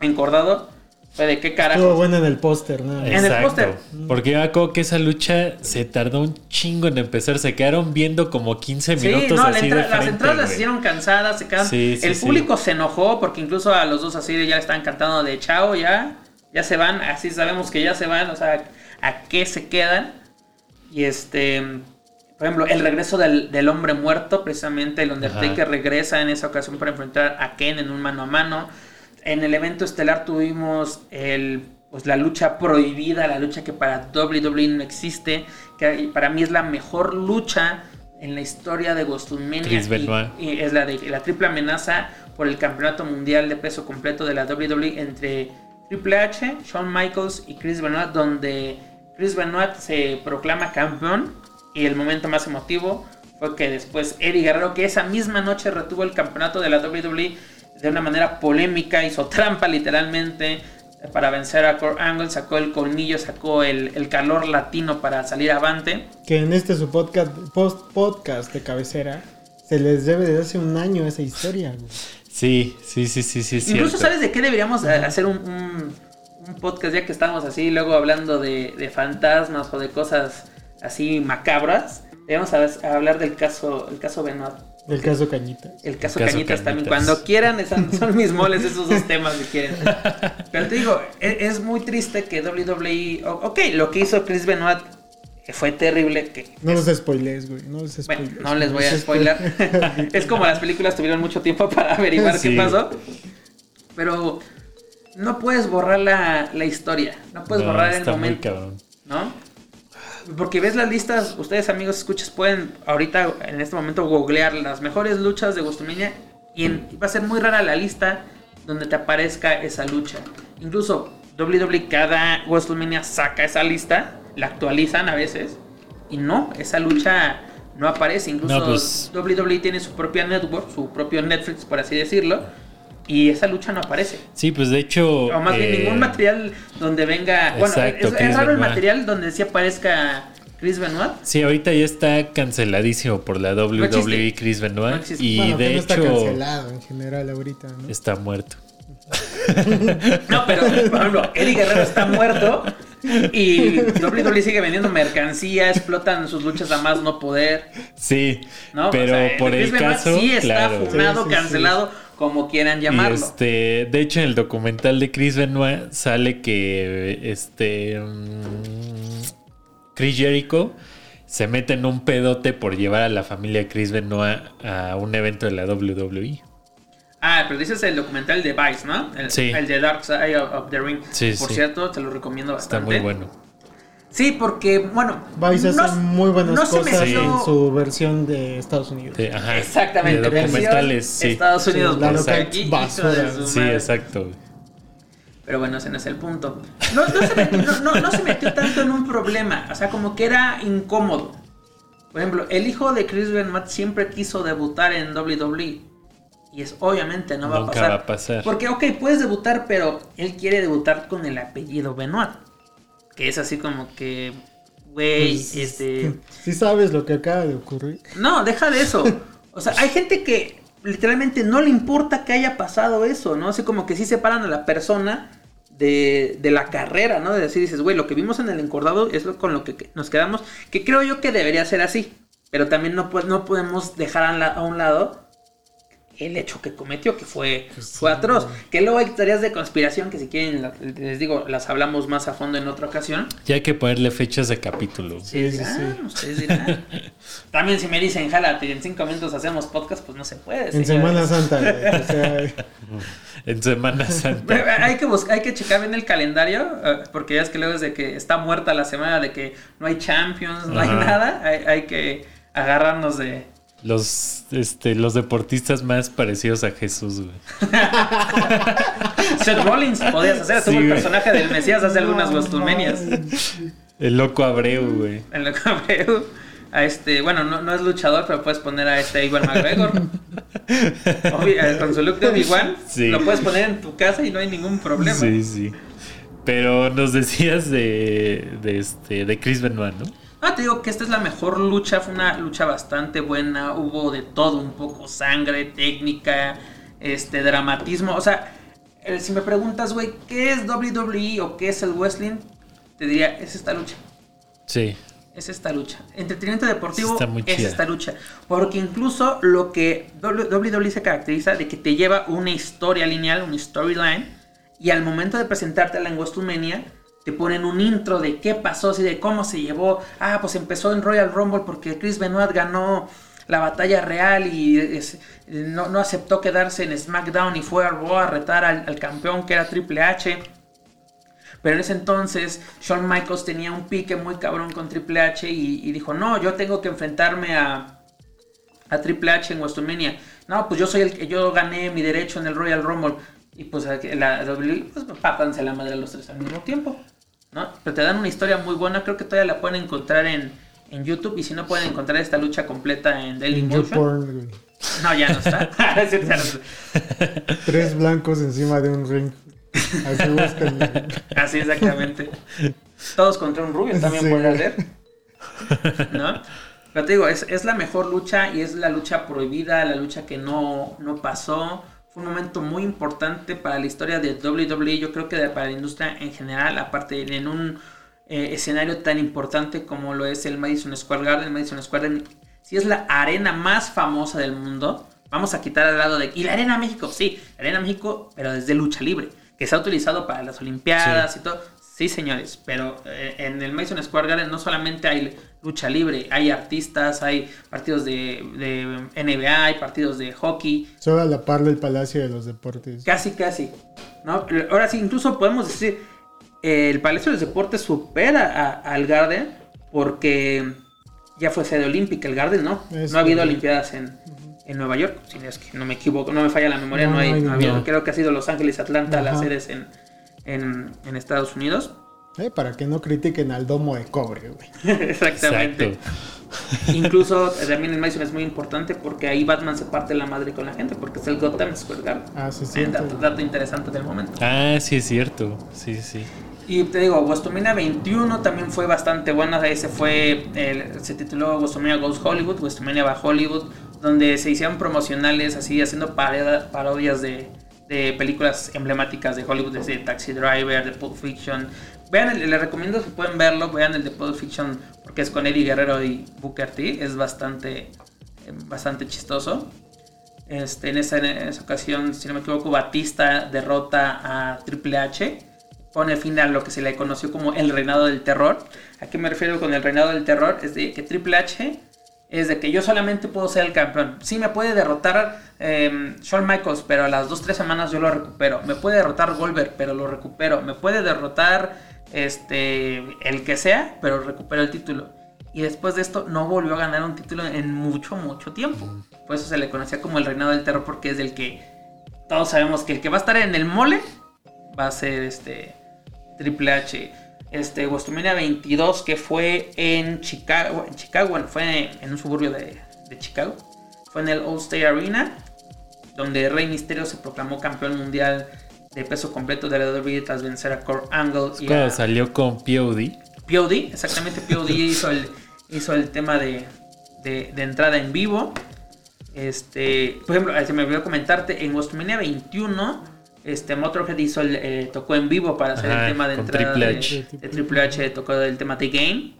encordado fue de qué Estuvo carajo. bueno en el póster, ¿no? En el póster. Porque yo me acuerdo que esa lucha se tardó un chingo en empezar. Se quedaron viendo como 15 Sí, minutos no, la así entra- de las entradas las hicieron cansadas, se quedan. Sí, sí, el sí. público se enojó porque incluso a los dos así ya le estaban cantando de chao, ya, ya se van, así sabemos que ya se van, o sea, a qué se quedan. Y este, por ejemplo, el regreso del, del hombre muerto, precisamente el Undertaker Ajá. regresa en esa ocasión para enfrentar a Ken en un mano a mano. En el evento estelar tuvimos el, pues, la lucha prohibida, la lucha que para WWE no existe, que para mí es la mejor lucha en la historia de. Chris y- y es la de la triple amenaza por el campeonato mundial de peso completo de la WWE entre Triple H, Shawn Michaels y Chris Benoit, donde Chris Benoit se proclama campeón y el momento más emotivo fue que después Eddie Guerrero, que esa misma noche retuvo el campeonato de la WWE de una manera polémica, hizo trampa literalmente para vencer a Kurt Angle, sacó el colmillo, sacó el, el calor latino para salir avante. Que en este su podcast, post podcast de cabecera se les debe desde hace un año esa historia, güey. Sí, sí, sí, sí, sí. Incluso, cierto. ¿sabes de qué deberíamos hacer un, un- un podcast ya que estamos así, luego hablando de, de fantasmas o de cosas así macabras? A hablar del caso, el caso Benoit. El caso Cañita. El caso, caso Cañitas, también. Cañitas. Cuando quieran, esos son mis moles esos dos temas si quieren. Pero te digo, e- es, muy triste que WWE. o- Ok, lo que hizo Chris Benoit fue terrible. Que No los spoilees, güey. No los bueno, no les voy a spoiler. es como las películas tuvieron mucho tiempo para averiguar Sí. qué pasó. Pero no puedes borrar la, la historia. No puedes No, borrar el está muy momento. cabrón. ¿No? Porque ves las listas, ustedes amigos escuchas, pueden ahorita en este momento googlear las mejores luchas de WrestleMania y en- va a ser muy rara la lista donde te aparezca esa lucha. Incluso WWE cada WrestleMania saca esa lista, la actualizan a veces y no, esa lucha no aparece. Incluso No, pues- WWE tiene su propia network, su propio Netflix por así decirlo, y esa lucha no aparece. Sí, pues de hecho. O más bien eh, ningún material donde venga. Bueno, exacto, es, es Chris raro el material donde sí aparezca Chris Benoit. Sí, ahorita ya está canceladísimo por la WWE existe. Chris Benoit. No existe. y Bueno, que de no está hecho cancelado en general ahorita, ¿no? está muerto. No, pero por ejemplo, Eddie Guerrero está muerto y WWE sigue vendiendo mercancía, explotan sus luchas a más no poder. Sí, ¿no? pero O sea, por el Benoit caso, sí está claro. funado, Sí, sí, sí. Como quieran Y llamarlo. este, de hecho, en el documental de Chris Benoit sale que este mm, Chris Jericho se mete en un pedote por llevar a la familia Chris Benoit a un evento de la. WWE. Ah, pero dices el documental de Vice, ¿no? El, Sí. el de Dark Side of, the Ring. Sí, Por sí. cierto, te lo recomiendo Está bastante. muy bueno. Sí, porque, bueno. Vice hace no- muy buenas no se cosas metió- en su versión de Estados Unidos. Sí, ajá. Exactamente. De documentales, sí. Estados Unidos, Sí, la pues, local basura. Sí, exacto. Pero bueno, ese no es el punto. No, no se metió, no- no- no se metió tanto en un problema. O sea, como que era incómodo. Por ejemplo, el hijo de Chris Benoit siempre quiso debutar en WWE. Y es obviamente no va a Nunca pasar. va a pasar. Porque, ok, puedes debutar, pero él quiere debutar con el apellido Benoit. Que es así como que, güey, Pues, este... Sí sabes lo que acaba de ocurrir. No, deja de eso. O sea, hay gente que literalmente no le importa que haya pasado eso, ¿no? Así como que sí separan a la persona de, de la carrera, ¿no? De decir, dices, güey, lo que vimos en el encordado es lo con lo que nos quedamos, que creo yo que debería ser así. Pero también no, po- no podemos dejar a, la- a un lado el hecho que cometió, que fue, fue atroz. Que luego hay teorías de conspiración que si quieren, les digo, las hablamos más a fondo en otra ocasión. Ya hay que ponerle fechas de capítulo. Sí, sí, dirán, sí. ustedes dirán. También si me dicen, jálate, en cinco minutos hacemos podcast, pues no se puede. En señores. Semana Santa, güey. O sea, En Semana Santa. Hay que, buscar, hay que checar bien el calendario, eh, porque ya es que luego es de que está muerta la semana, de que no hay Champions, no hay nada, hay, hay que agarrarnos de... Los, este, los deportistas más parecidos a Jesús, güey. Seth Rollins podías hacer, Sí, el güey. personaje del Mesías hace algunas WrestleManias. El loco Abreu, güey. En lo que veo, a este, bueno, no, no es luchador, pero puedes poner a este Iwan McGregor. Eh, con su look de Obi-Wan, Sí. lo puedes poner en tu casa y no hay ningún problema. Sí, sí. Pero nos decías de, de, este, de Chris Benoit, ¿no? Ah, te digo que esta es la mejor lucha, fue una lucha bastante buena, hubo de todo, un poco sangre, técnica, este, dramatismo, o sea, eh, si me preguntas, güey, ¿qué es WWE o qué es el wrestling? Te diría, es esta lucha, Sí. es esta lucha. Entretenimiento deportivo es esta lucha, porque incluso lo que WWE se caracteriza de que te lleva una historia lineal, una storyline, y al momento de presentártela en WrestleMania, te ponen un intro de qué pasó, así de cómo se llevó. Ah, pues empezó en Royal Rumble porque Chris Benoit ganó la batalla real y no, no aceptó quedarse en SmackDown y fue a a retar al, campeón que era Triple H. Pero en ese entonces Shawn Michaels tenía un pique muy cabrón con Triple H y, dijo, no, yo tengo que enfrentarme a, a Triple H en WrestleMania. No, pues yo soy el que yo gané mi derecho en el Royal Rumble. Y pues la WWE, pues la madre a los tres al mismo tiempo. ¿No? Pero te dan una historia muy buena, creo que todavía la pueden encontrar en, en YouTube. Y si no pueden encontrar esta lucha completa en Daily en Motion. YouPorn, güey. No, ya no está. Tres blancos encima de un ring. Así buscan. Así exactamente. Todos contra un rubio también Sí. puede hacer. ¿No? Pero te digo, es, es la mejor lucha y es la lucha prohibida, la lucha que no, no pasó. Fue un momento muy importante para la historia de WWE, yo creo que para la industria en general, aparte en un eh, escenario tan importante como lo es el Madison Square Garden. Madison Square Garden, si es la arena más famosa del mundo, vamos a quitar al lado de... Y la Arena México, sí, la Arena México, pero desde lucha libre, que se ha utilizado para las Olimpiadas y todo. Sí, señores, pero eh, en el Madison Square Garden no solamente hay lucha libre, hay artistas, hay partidos de, de NBA, hay partidos de hockey, Solo a la par del Palacio de los Deportes. Casi, casi. ¿no? Ahora sí, incluso podemos decir, eh, el Palacio de los Deportes supera a- al Garden porque ya fue sede olímpica. El Garden no. Es no ha habido. Olimpiadas en, en Nueva York. Si no es que no me equivoco, no me falla la memoria. No, No, hay, no ha habido. Creo que ha sido Los Ángeles, Atlanta, las sedes en, en, en Estados Unidos. Eh, para que no critiquen al domo de cobre, güey. Exactamente. Incluso eh, también el Madison es muy importante porque ahí Batman se parte la madre con la gente porque es el Gotham Square Garden. Ah, sí, sí. dato, dato interesante del momento. Ah, sí es cierto. Sí, sí. Y te digo, WrestleMania 21 también fue bastante buena. Ese fue, el- se tituló WrestleMania Goes Hollywood, WrestleMania va Hollywood, donde se hicieron promocionales así, haciendo parodia- parodias de, de películas emblemáticas de Hollywood, desde Taxi Driver, de Pulp Fiction. Vean, el- les recomiendo si pueden verlo, vean el de Pulp Fiction porque es con Eddie Guerrero y Booker T. Es bastante, eh, bastante chistoso. Este, en, esa, en esa ocasión, si no me equivoco, Batista derrota a Triple H. Pone fin a lo que se le conoció como el reinado del terror. ¿A qué me refiero con el reinado del terror? Es de que Triple H es de que yo solamente puedo ser el campeón. Sí, me puede derrotar eh, Shawn Michaels, pero a las 2-3 semanas yo lo recupero. Me puede derrotar Goldberg, pero lo recupero. Me puede derrotar este el que sea, pero recupero el título. Y después de esto no volvió a ganar un título en mucho, mucho tiempo. Por eso se le conocía como el reinado del terror, porque es del que todos sabemos que el que va a estar en el mole va a ser este Triple H. Este WrestleMania 22 que fue en Chicago, en Chicago, bueno, fue en un suburbio de, de Chicago. Fue en el All State Arena, donde Rey Mysterio se proclamó campeón mundial de peso completo de la WWE tras vencer a Kurt Angle y a salió con POD. POD, exactamente POD hizo el, hizo el tema de, de- de entrada en vivo. Este, por ejemplo, se me olvidó comentarte, en WrestleMania 21, este, Motorhead hizo el, eh, tocó en vivo para hacer Ajá, el tema de entrada Triple de, H. de Triple H, tocó el tema de Game.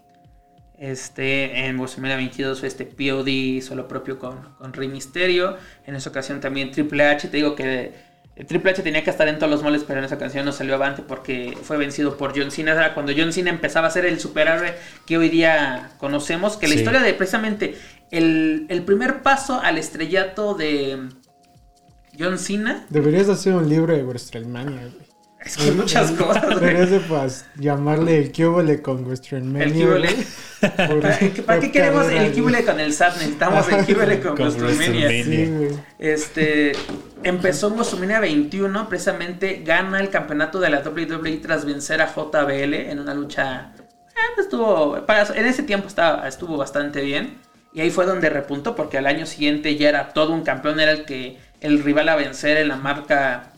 Este, en WrestleMania 22, este POD hizo lo propio con, con Rey Mysterio. En esa ocasión también Triple H, te digo que eh, Triple H tenía que estar en todos los moles, pero en esa ocasión no salió avante porque fue vencido por John Cena. Era cuando John Cena empezaba a ser el superhéroe que hoy día conocemos. Que la Sí. historia de precisamente el, el primer paso al estrellato de John Cena. Deberías hacer un libro de WrestleMania, güey. Es que muchas cosas, güey. Deberías de pues, llamarle el Cúbole con WrestleMania. El. Por- ¿Para qué, queremos el Cúbole con el SAT? Necesitamos el Cúbole con, Con WrestleMania. WrestleMania. Sí, güey. Este empezó en WrestleMania 21, precisamente gana el campeonato de la WWE tras vencer a JBL en una lucha. eh, pues, estuvo, para- en ese tiempo estaba, estuvo bastante bien. Y ahí fue donde repuntó, porque al año siguiente ya era todo un campeón, era el que el rival a vencer en la marca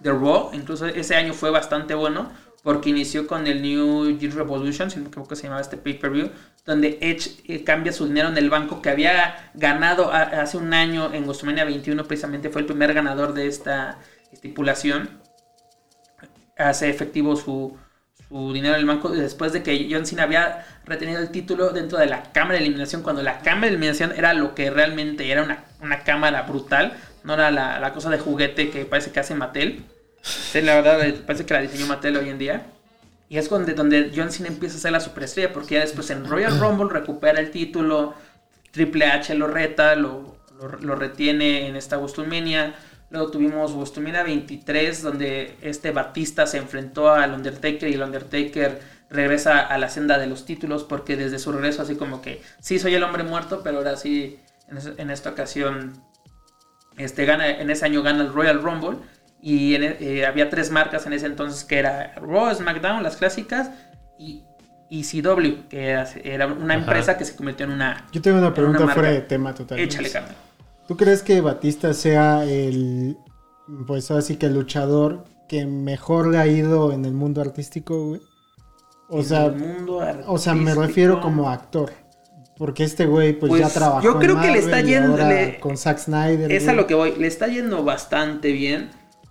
de Raw. Incluso ese año fue bastante bueno porque inició con el New Year Revolution, si no me equivoco se llamaba este pay-per-view, donde Edge eh, cambia su dinero en el banco que había ganado hace un año en WrestleMania 21, precisamente fue el primer ganador de esta estipulación. Hace efectivo su, su dinero en el banco después de que John Cena había retenido el título dentro de la cámara de eliminación, cuando la cámara de eliminación era lo que realmente era una, una cámara brutal, no era la, la cosa de juguete que parece que hace Mattel. Sí, la verdad, eh, parece que la diseñó Mattel hoy en día. Y es donde, donde John Cena empieza a ser la superestrella, porque ya después en Royal Rumble recupera el título, Triple H lo reta, lo, lo, lo retiene en esta WrestleMania. Luego tuvimos WrestleMania 23, donde este Batista se enfrentó al Undertaker y el Undertaker regresa a la senda de los títulos, porque desde su regreso así como que, sí, soy el hombre muerto, pero ahora sí, en, es- en esta ocasión, este, gana, en ese año gana el Royal Rumble. Y en e- eh, había tres marcas en ese entonces que era Raw, SmackDown, las clásicas, y ECW, que era, una Ajá. empresa que se convirtió en una... Yo tengo una pregunta fuera de tema totalmente. Échale, carnal. ¿Tú crees que Batista sea el, pues así que el luchador que mejor le ha ido en el mundo artístico, güey? O En sea, el mundo o sea, me artístico, refiero como actor. Porque este güey, pues, Pues, ya trabajó. yo creo en que le está Marvel yendo- le- Con Zack Snyder. Es a lo que voy. Le está yendo bastante bien.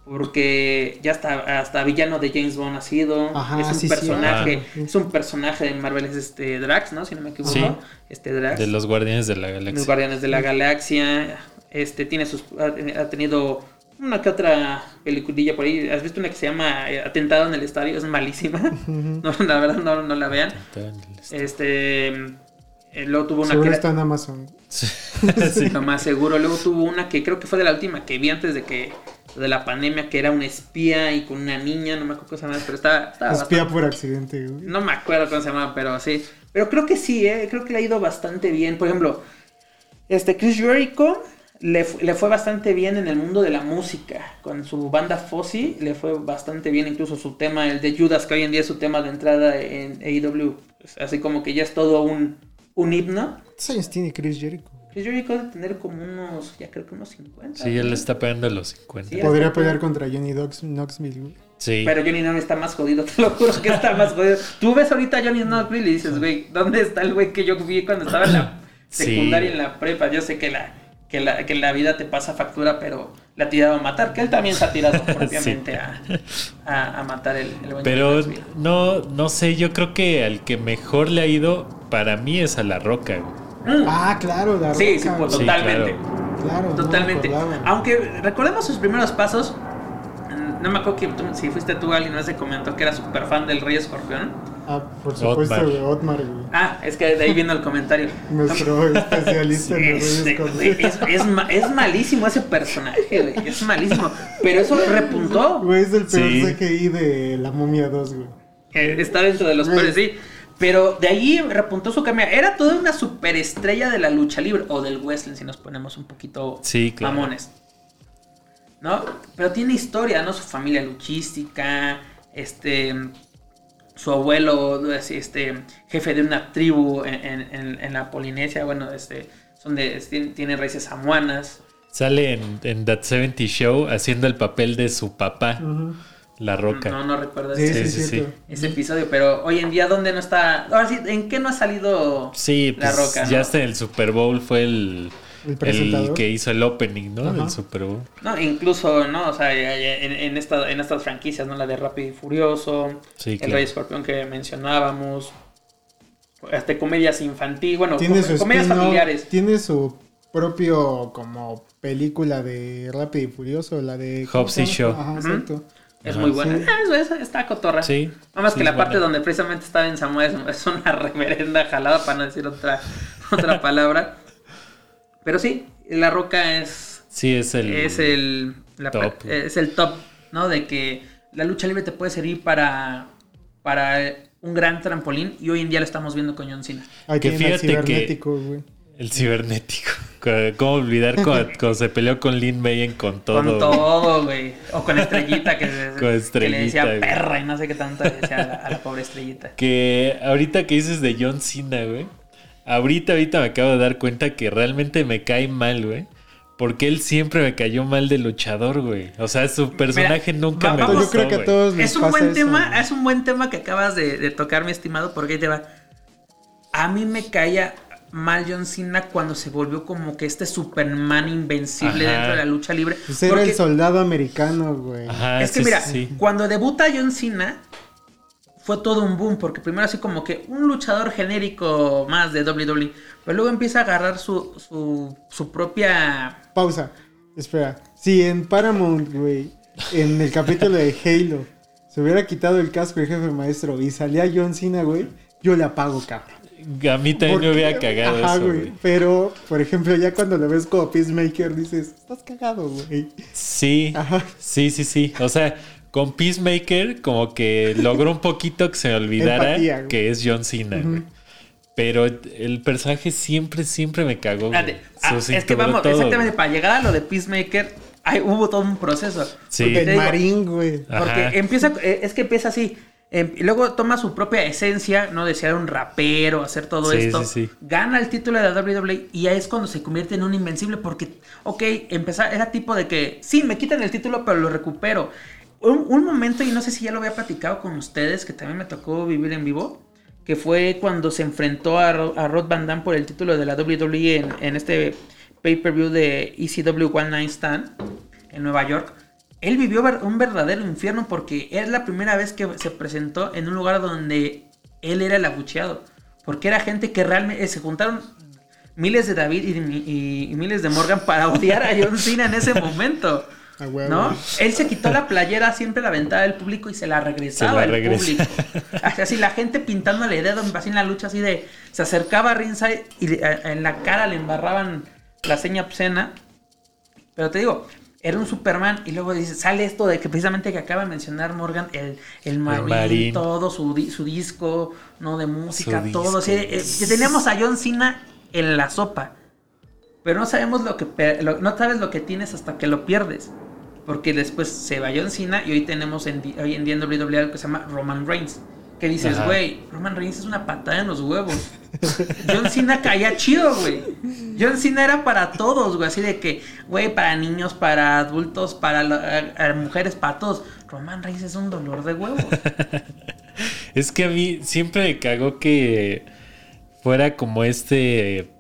Porque ya está hasta villano de James Bond ha sido. Ajá, es un sí, personaje. Es un personaje de Marvel, es este Drax, ¿no? Si no me equivoco. Sí. Este Drax. De los Guardianes de la Los Galaxia. Guardianes de la Galaxia. Este tiene sus. Ha, ha tenido una que otra peliculilla por ahí. ¿Has visto una que se llama eh, Atentado en el Estadio? Es malísima. no, la verdad, no, no la vean. Este. eh, luego tuvo una Seguro que está era en Amazon. Sí. lo más seguro. Luego tuvo una que creo que fue de la última que vi antes de que de la pandemia, que era un espía y con una niña, no me acuerdo cómo se llama, pero estaba, estaba Espía bastante- por accidente, güey. no me acuerdo cómo se llama, pero sí. Pero creo que sí, ¿eh? creo que le ha ido bastante bien. Por ejemplo, este Chris Jericho le, le fue bastante bien en el mundo de la música. Con su banda Fozzy le fue bastante bien. Incluso su tema, el de Judas, que hoy en día es su tema de entrada en AEW. pues, así como que ya es todo un, un himno. ¿Cuántos años tiene Chris Jericho? Chris Jericho debe tener como unos, ya creo que unos 50. Sí, él ¿no? está pegando a los 50. Sí, Podría pelear contra Johnny Knox- Knoxville, güey. Sí. Pero Johnny Knoxville está más jodido, te lo juro que está más jodido. Tú ves ahorita a Johnny Knoxville y dices, güey, ¿dónde está el güey que yo vi cuando estaba en la Sí. secundaria y en la prepa? Yo sé que la, que la, que la vida te pasa factura, pero la ha tirado a matar, que él también se ha tirado propiamente a, a, a matar el, el buen Pero no, no sé, yo creo que al que mejor le ha ido para mí es a La Roca. güey. Mm. Ah, claro, la sí, Roca, sí, pues, Sí, totalmente. claro. Totalmente. Aunque recordemos sus primeros pasos. No me acuerdo que tú- si fuiste tú, alguien no se comentó que era súper fan del Rey Escorpión. Ah, por supuesto, Otmar. güey, Otmar, güey. Ah, es que de ahí viene el comentario. Nuestro especialista en Este, es malísimo ese personaje, güey. Es malísimo. Pero eso repuntó. Güey, es el peor Sí. CGI de La Momia 2, güey. Eh, Está dentro de los peores, sí. Pero de ahí repuntó su cambio. Era toda una superestrella de la lucha libre. O del wrestling, si nos ponemos un poquito Sí, claro. mamones. ¿No? Pero tiene historia, ¿no? Su familia luchística. Este. Su abuelo, este, jefe de una tribu en, en- en- en la Polinesia. Bueno, este. Son de. Tiene, tiene raíces samuanas. Sale en, en That 70 Show haciendo el papel de su papá, Ujú. La Roca. No, no recuerdo Sí, ese, sí, ese episodio. Pero hoy en día, ¿dónde no está? Ahora sí, ¿en qué no ha salido Sí, La pues Roca, ya ¿no? hasta en el Super Bowl fue el, El que hizo el opening, ¿no? Del Super Bowl. No, incluso, ¿no? O sea, en, en, esta, en estas franquicias, ¿no? La de Rápido y Furioso, Sí, El claro. Rey Escorpión que mencionábamos, hasta comedias infantiles, bueno, Tiene com- su comedias familiares. Tiene su propio como película de Rápido y Furioso, la de ¿cómo Hobbs y? Shaw. Ajá. Es Ajá. muy buena. Sí. Ah, eso, eso está cotorra. Sí. Nada más sí, que la es parte buena. donde precisamente está en Samuel es, es una reverenda jalada, para no decir otra, otra palabra. Pero sí, La Roca es Sí, es el. es el la- top. es el top, ¿no? De que la lucha libre te puede servir para para un gran trampolín y hoy en día lo estamos viendo con John Cena. Ahí Que fíjate que- cibernético, güey. El cibernético. ¿Cómo olvidar cuando, cuando se peleó con Lin Mayen con todo? Con todo, güey. O con Estrellita que, Con que le Estrellita, decía güey. perra y no sé qué tanto le decía a la, a la pobre Estrellita. Que ahorita que dices de John Cena, güey. Ahorita, ahorita me acabo de dar cuenta que realmente me cae mal, güey. Porque él siempre me cayó mal de luchador, güey. O sea, su personaje nunca va- me gustó, Yo creo que a todos les Es un pasa buen eso, tema, güey. es un buen tema que acabas de, de tocar, mi estimado, porque ahí te va. A mí me caía mal John Cena cuando se volvió como que este Superman invencible Ajá. dentro de la lucha libre. Pues era Porque el soldado americano, güey. Ajá, es que sí, mira, sí. cuando debuta John Cena fue todo un boom, porque primero así como que un luchador genérico más de WWE, pero luego empieza a agarrar su, su, su propia... Pausa. Espera. Si en Paramount, güey, en el capítulo de Halo, se hubiera quitado el casco el jefe maestro y salía John Cena, güey, yo le apago, cabrón. A mí también me hubiera cagado Ajá, eso, güey. güey. Pero, por ejemplo, ya cuando lo ves como Peacemaker, dices, estás cagado, güey. Sí, Ajá. sí, sí, sí. O sea, con Peacemaker como que logró un poquito que se me olvidara Empatía, que es John Cena, güey. Pero el personaje siempre, siempre me cagó, güey. Ah, es que vamos, todo, exactamente, güey. para llegar a lo de Peacemaker, hay, hubo todo un proceso. Sí. Porque digo, marín, güey. Ajá. Porque empieza, eh, es que empieza así. Em, y luego toma su propia esencia, ¿no? De ser un rapero, hacer todo Sí, esto. sí, sí. Gana el título de la WWE y ahí es cuando se convierte en un invencible. Porque, ok, empezar, era tipo de que, sí, me quitan el título, pero lo recupero. Un, un momento, y no sé si ya lo había platicado con ustedes, que también me tocó vivir en vivo, que fue cuando se enfrentó a, a Rod Van Damme por el título de la WWE en, en este pay-per-view de ECW One Night Stand en Nueva York. Él vivió ver- un verdadero infierno porque es la primera vez que se presentó en un lugar donde él era el abucheado. Porque era gente que realmente eh, se juntaron miles de David y, y- y miles de Morgan para odiar a John Cena en ese momento. ¿No? Él se quitó la playera, siempre la aventaba del público y se la regresaba Se la al público. Así la gente pintándole dedo así en la lucha, así de. Se acercaba a Ringside y en la cara le embarraban la seña obscena. Pero te digo, era un Superman y luego dice, sale esto de que precisamente que acaba de mencionar Morgan, el, el Marín, Marín. todo su, di- su disco, ¿no? De música, Su todo. así, eh, que teníamos a John Cena en la sopa. Pero no sabemos lo que lo- no sabes lo que tienes hasta que lo pierdes. Porque después se va John Cena y hoy tenemos en, hoy en día en WWE algo que se llama Roman Reigns. Que dices, güey, Roman Reigns es una patada en los huevos. John Cena caía chido, güey. John Cena era para todos, güey. Así de que, güey, para niños, para adultos, para la- a- a mujeres, para todos. Roman Reigns es un dolor de huevos. Es que a mí siempre me cagó que fuera como este.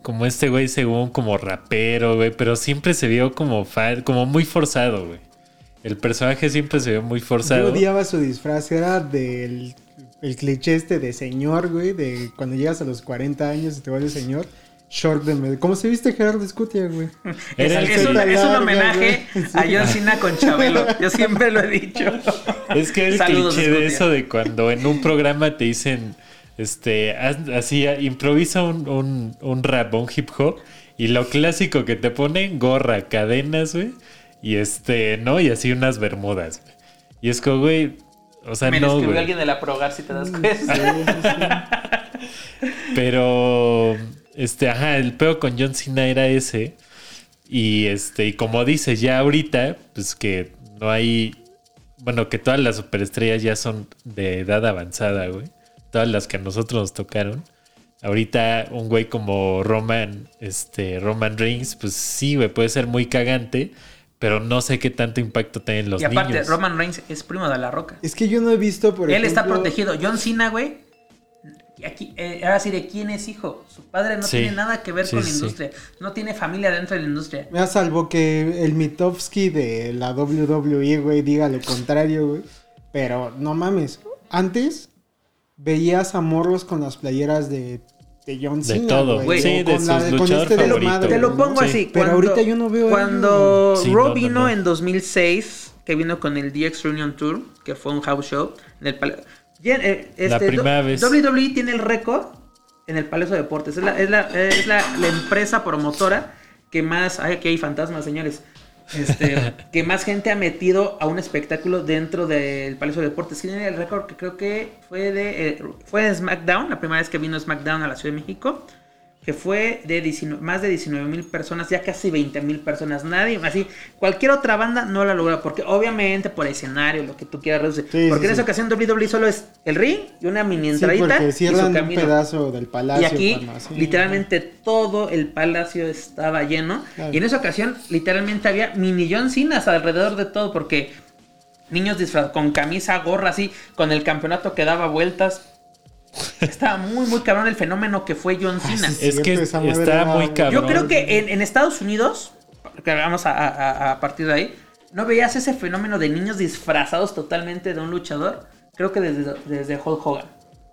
Como este güey, según como rapero, güey. Pero siempre se vio como fa- como muy forzado, güey. El personaje siempre se vio muy Yo forzado. odiaba su disfraz, era del el cliché este de señor, güey, de cuando llegas a los 40 años y te vuelves señor. Short de med- ¿Cómo se viste Gerardo Scutia, güey? Era es, el es un, es homenaje güey. a John Cena con Chabelo. Yo siempre lo he dicho. Es que el Saludos, cliché de eso de cuando en un programa te dicen, este, así, improvisa un, un, un rap, un hip hop, y lo clásico que te ponen, gorra, cadenas, güey, y este, ¿no? Y así unas bermudas. Y es como, güey, o sea, Me lo no, escribió güey. alguien de la Progar, si te das cuenta. Pero, este, ajá, el peo con John Cena era ese. Y este, y como dices, ya ahorita, pues que no hay. Bueno, que todas las superestrellas ya son de edad avanzada, güey. Todas las que a nosotros nos tocaron. Ahorita un güey como Roman, este, Roman Reigns, pues sí, güey, puede ser muy cagante, pero no sé qué tanto impacto tienen los y aparte, niños. Roman Reigns es primo de La Roca. Es que yo no he visto, por Él está protegido. John Cena, güey. y Aquí, eh, ahora sí, ¿de quién es hijo? Su padre no Sí. tiene nada que ver Sí, con la sí. industria. No tiene familia dentro de la industria. Me salvo que el Mitofsky de la WWE, güey, diga lo contrario, güey. Pero no mames. Antes veías a morros con las playeras de, de John De todo. güey, Sí, de con sus la- con luchador este de favorito. madre, Te lo ¿no? pongo Sí. así. Pero cuando- ahorita yo no veo Cuando Sí, Raw no, no, vino no. en 2006, que vino con el DX Reunion Tour, que fue un house show, en el pal- Ya, eh, La primera vez. WWE tiene el récord en el Palacio de Deportes. Es la, es la, es la, la empresa promotora que más. Ay, aquí hay fantasmas, señores. Este, que más gente ha metido a un espectáculo dentro del Palacio de Deportes. Tiene el récord que creo que fue de. eh, fue en SmackDown, la primera vez que vino SmackDown a la Ciudad de México. Que fue de 19 más de 19 mil personas, ya casi 20 mil personas. Nadie, así, cualquier otra banda no la logra. Porque obviamente por escenario, lo que tú quieras reducir. Sí, porque sí, en esa sí. ocasión WWE solo es el ring y una mini entradita. porque y su un pedazo del palacio. Y aquí, literalmente todo el palacio estaba lleno. Claro. Y en esa ocasión, literalmente había mini John Cenas alrededor de todo, porque niños disfrazados con camisa, gorra, así, con el campeonato que daba vueltas. Estaba muy, muy cabrón el fenómeno que fue John Cena. sí, Es que está era- muy cabrón. Yo creo que en, en Estados Unidos, que vamos a, a- a partir de ahí, no veías ese fenómeno de niños disfrazados totalmente de un luchador. Creo que desde, desde Hulk Hogan.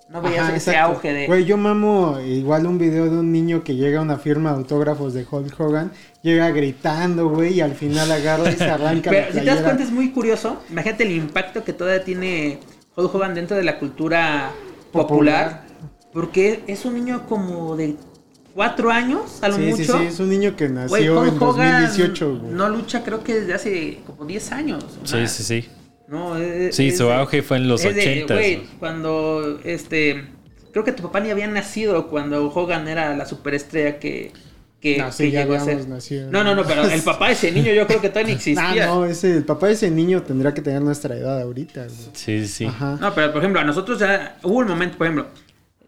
No veías Ajá, ese exacto. auge de. Güey, yo mamo igual un video de un niño que llega a una firma de autógrafos de Hulk Hogan, llega gritando, güey, y al final agarra y se arranca Pero la si te das cuenta es muy curioso. Imagínate el impacto que todavía tiene Hulk Hogan dentro de la cultura popular. Popular. Porque es un niño como de cuatro años, a lo Sí, sí, mucho. sí, es un niño que nació Güey, en Hogan 2018, güey. no lucha creo que desde hace como 10 años. Sí, sí, sí. No, es- Sí, es su de- auge fue en los es de, 80. güey, cuando este creo que tu papá ni había nacido cuando Hogan era la superestrella que que, No, sí, que ya llegó a ser. nacido. No, no, no, pero el papá de ese niño yo creo que todavía ni Ah, existía. no, ese, el papá de ese niño tendrá que tener nuestra edad ahorita, güey. Sí, sí. Ajá. No, pero por ejemplo, a nosotros ya hubo un momento, por ejemplo,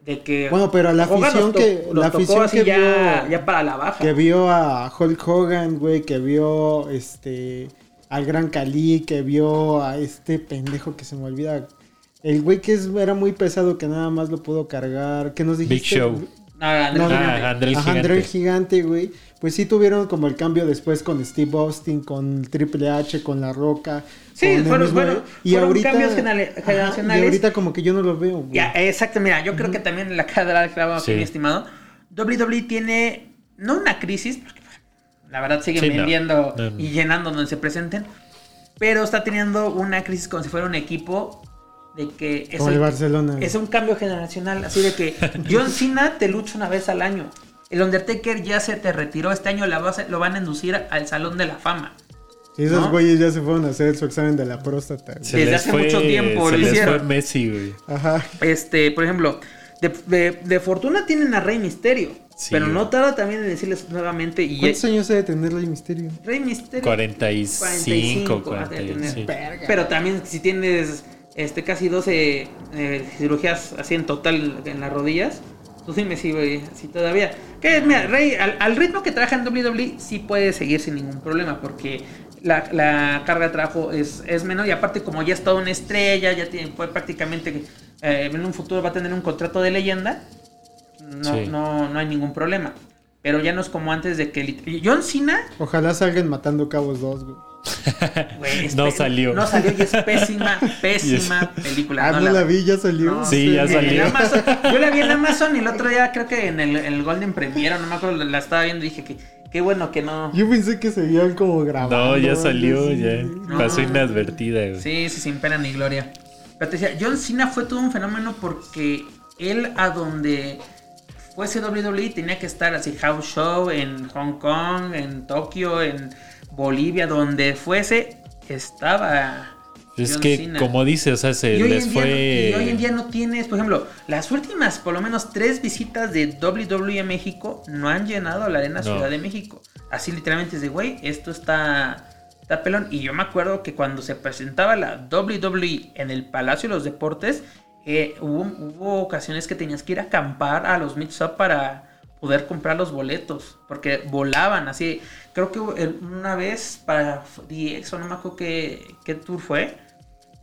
de que. Bueno, pero la Hogan afición que- nos la tocó afición así que ya, vio- ya para la baja. Que vio a Hulk Hogan, güey, que vio este al Gran Cali, que vio a este pendejo que se me olvida El güey que es- era muy pesado que nada más lo pudo cargar. ¿Qué nos dijiste? Big Show. No, Andrés No. Ah, André el Ajá, André el Gigante. güey. Pues sí tuvieron como el cambio después con Steve Austin, con Triple H, con La Roca. Sí, fueron- mismo- fueron- fueron cambios genera- Ajá, generacionales. Y ahorita como que yo no lo veo, güey. Ya, exacto, mira, yo creo que también la cadera del clavo aquí, Sí. mi estimado. WWE tiene, no una crisis, porque la verdad siguen Sí, vendiendo no. y llenando donde se presenten, pero está teniendo una crisis como si fuera un equipo de que es, Como el Barcelona. es un cambio generacional, así de que John Cena te lucha una vez al año. El Undertaker ya se te retiró, este año la base, lo van a inducir al Salón de la Fama. Esos ¿no? güeyes ya se fueron a hacer su examen de la próstata. güey. Desde les hace fue- mucho tiempo se lo les hicieron. fue Messi, güey. Ajá. Este, por ejemplo, de, de- de fortuna tienen a Rey Misterio. Sí, pero no tarda también en decirles nuevamente. Y ¿Cuántos años debe tener Rey Misterio? Rey Misterio. 45, 45, ah, debe 40, sí. tener. Pero también si tienes este casi 12 eh, cirugías así en total en las rodillas. Tú dime si güey, así todavía. Que mira, Rey, al, al ritmo que trabaja en WWE sí puede seguir sin ningún problema. Porque la, la carga de trabajo es, es menor. Y aparte, como ya es toda una estrella, ya tiene, puede prácticamente eh, en un futuro va a tener un contrato de leyenda. No, Sí. no, no hay ningún problema. Pero ya no es como antes de que John Cena Ojalá salgan matando cabos 2, güey. No salió. No salió y es pésima, pésima película. Ah, no, la vi, ya salió. No, Sí, ya salió. en Amazon. Yo la vi en Amazon y el otro día creo que en el, en el Golden Premiere, no me acuerdo, la estaba viendo y dije que qué bueno que no. Yo pensé que seguían como grabando. No, ya salió, ya. No. Pasó inadvertida, güey. Sí, sí, sin pena ni gloria. Pero te decía, John Cena fue todo un fenómeno porque él a donde fuese WWE tenía que estar así, house show en Hong Kong, en Tokio, en Bolivia, donde fuese, estaba. Es John que, Cena. como dice, o sea, se Y les no- fue. y hoy en día no tienes, por ejemplo, las últimas, por lo menos tres visitas de WWE a México no han llenado la Arena No. Ciudad de México. Así literalmente es de, güey, esto está, está pelón. Y yo me acuerdo que cuando se presentaba la WWE en el Palacio de los Deportes, eh, hubo, hubo ocasiones que tenías que ir a acampar a los mix-up para poder comprar los boletos, porque volaban así. Creo que una vez para DX, o no me acuerdo qué, qué tour fue,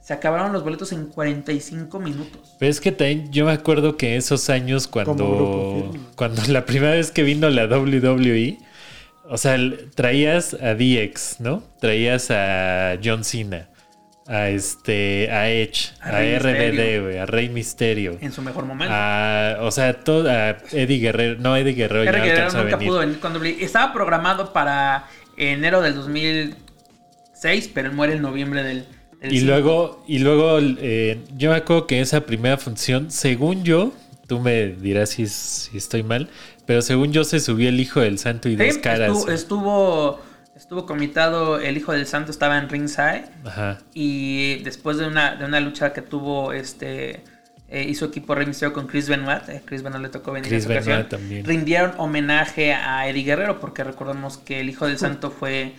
se acabaron los boletos en 45 minutos. Pero es que también yo me acuerdo que esos años cuando, cuando la primera vez que vino la WWE, o sea, traías a DX, ¿no? Traías a John Cena, a este, a Edge, A a, RBD, güey, a Rey Misterio. En su mejor momento. A, o sea, todo, a Eddie Guerrero, no, Eddie Guerrero ya a venir. pudo venir. Estaba programado para enero del 2006, pero él muere en noviembre del, del Y luego, y luego eh, yo me acuerdo que esa primera función, según yo, tú me dirás si, si estoy mal, pero según yo se subió el hijo del santo y Sí, dos caras. Estuvo, estuvo, estuvo comitado, el hijo del santo estaba en ringside. Ajá. Y después de una, de una lucha que tuvo, este eh, hizo equipo Rey Mysterio con Chris Benoit. eh, Chris Benoit le tocó venir Chris en esa ocasión. También. Rindieron homenaje a Eddie Guerrero, porque recordemos que el hijo del santo fue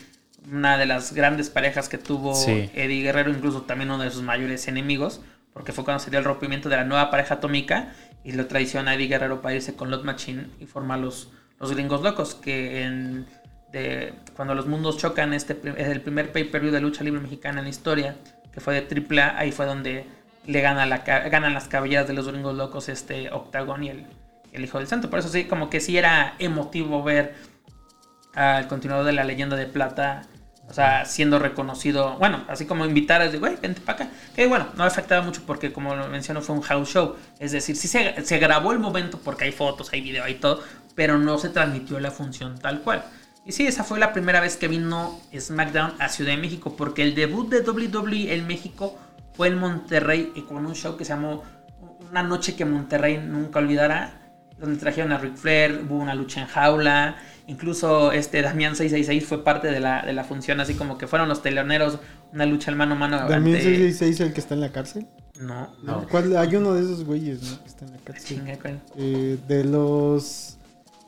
una de las grandes parejas que tuvo Sí. Eddie Guerrero, incluso también uno de sus mayores enemigos, porque fue cuando se dio el rompimiento de la nueva pareja atómica y lo traiciona a Eddie Guerrero para irse con Lot Machine y formar los, los gringos locos, que en, de, cuando los mundos chocan, este es el primer pay-per-view de lucha libre mexicana en la historia, que fue de AAA, ahí fue donde le gana la, ganan las cabelleras de los gringos locos este Octagon y el, Hijo del Santo. Por eso sí, como que sí era emotivo ver al continuador de la leyenda de plata, o sea, siendo reconocido, bueno, así como invitar a güey, vente para acá. Que bueno, no afectaba mucho porque, como lo menciono, fue un house show. Es decir, sí se, se grabó el momento porque hay fotos, hay video, hay todo, pero no se transmitió la función tal cual. Y sí, esa fue la primera vez que vino SmackDown a Ciudad de México, porque el debut de WWE en México fue en Monterrey y con un show que se llamó Una noche que Monterrey nunca olvidará, donde trajeron a Ric Flair, hubo una lucha en jaula, incluso este Damián 666 fue parte de la, de la función, así como que fueron los teloneros, una lucha al mano a mano. También ante- 666 el que está en la cárcel. No, No. ¿Cuál? Hay uno de esos güeyes, ¿no? Que está en la cárcel. chinga, ¿cuál? Eh, de los.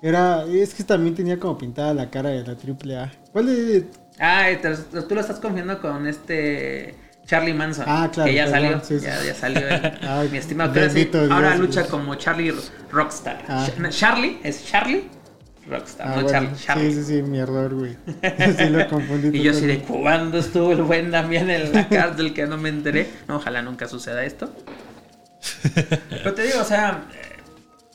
Era. Es que también tenía como pintada la cara de la triple A. ¿Cuál de.? Ah, te- tú lo estás confiando con este Charlie Manson. Ah, claro, Que ya salió. sí, sí. Ya, ya salió. el- Ay, mi estimado. Bendito Dios, ahora lucha como Charlie Rockstar. Ah. Ch- Charlie, es Charlie Rockstar, Ah, no bueno, Charlie. Charlie. Sí, sí, sí, mi error, güey. sí lo confundí. Y yo así de cuándo estuvo el buen Damián en la cárcel que no me enteré. No, ojalá nunca suceda esto. Pero te digo, o sea, eh,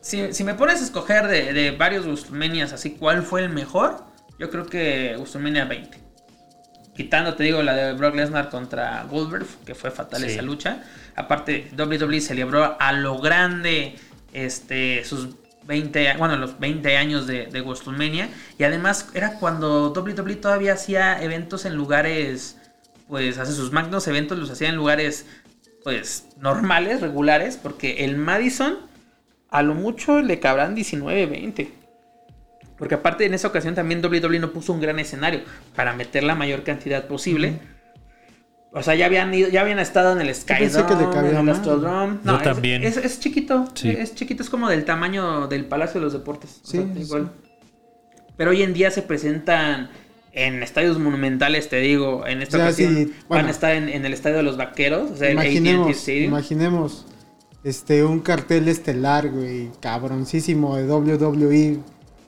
si, si me pones a escoger de, de varios WrestleManias así, ¿cuál fue el mejor? Yo creo que WrestleMania 20. Quitando, te digo, la de Brock Lesnar contra Goldberg, que fue fatal Sí. esa lucha. Aparte, WWE celebró a lo grande este, sus 20, a- bueno, los 20 años de, de WrestleMania. Y además era cuando WWE todavía hacía eventos en lugares, pues hace sus magnos eventos, los hacía en lugares, pues, normales, regulares, porque el Madison a lo mucho le cabrán 19, 20. Porque aparte en esa ocasión también WWE no puso un gran escenario para meter la mayor cantidad posible. O sea, ya habían ido, ya habían estado en el pensé que le cabía en el. Yo es- también. Es, es chiquito, Sí. es chiquito, es como del tamaño del Palacio de los Deportes. o Sí, igual. Pero hoy en día se presentan en estadios monumentales, te digo, en esta O sea, ocasión sí, van a estar en, en el estadio de los Vaqueros, o sea, el AT&T Imaginemos, Stadium. imaginemos este un cartel estelar, güey, cabroncísimo de WWE.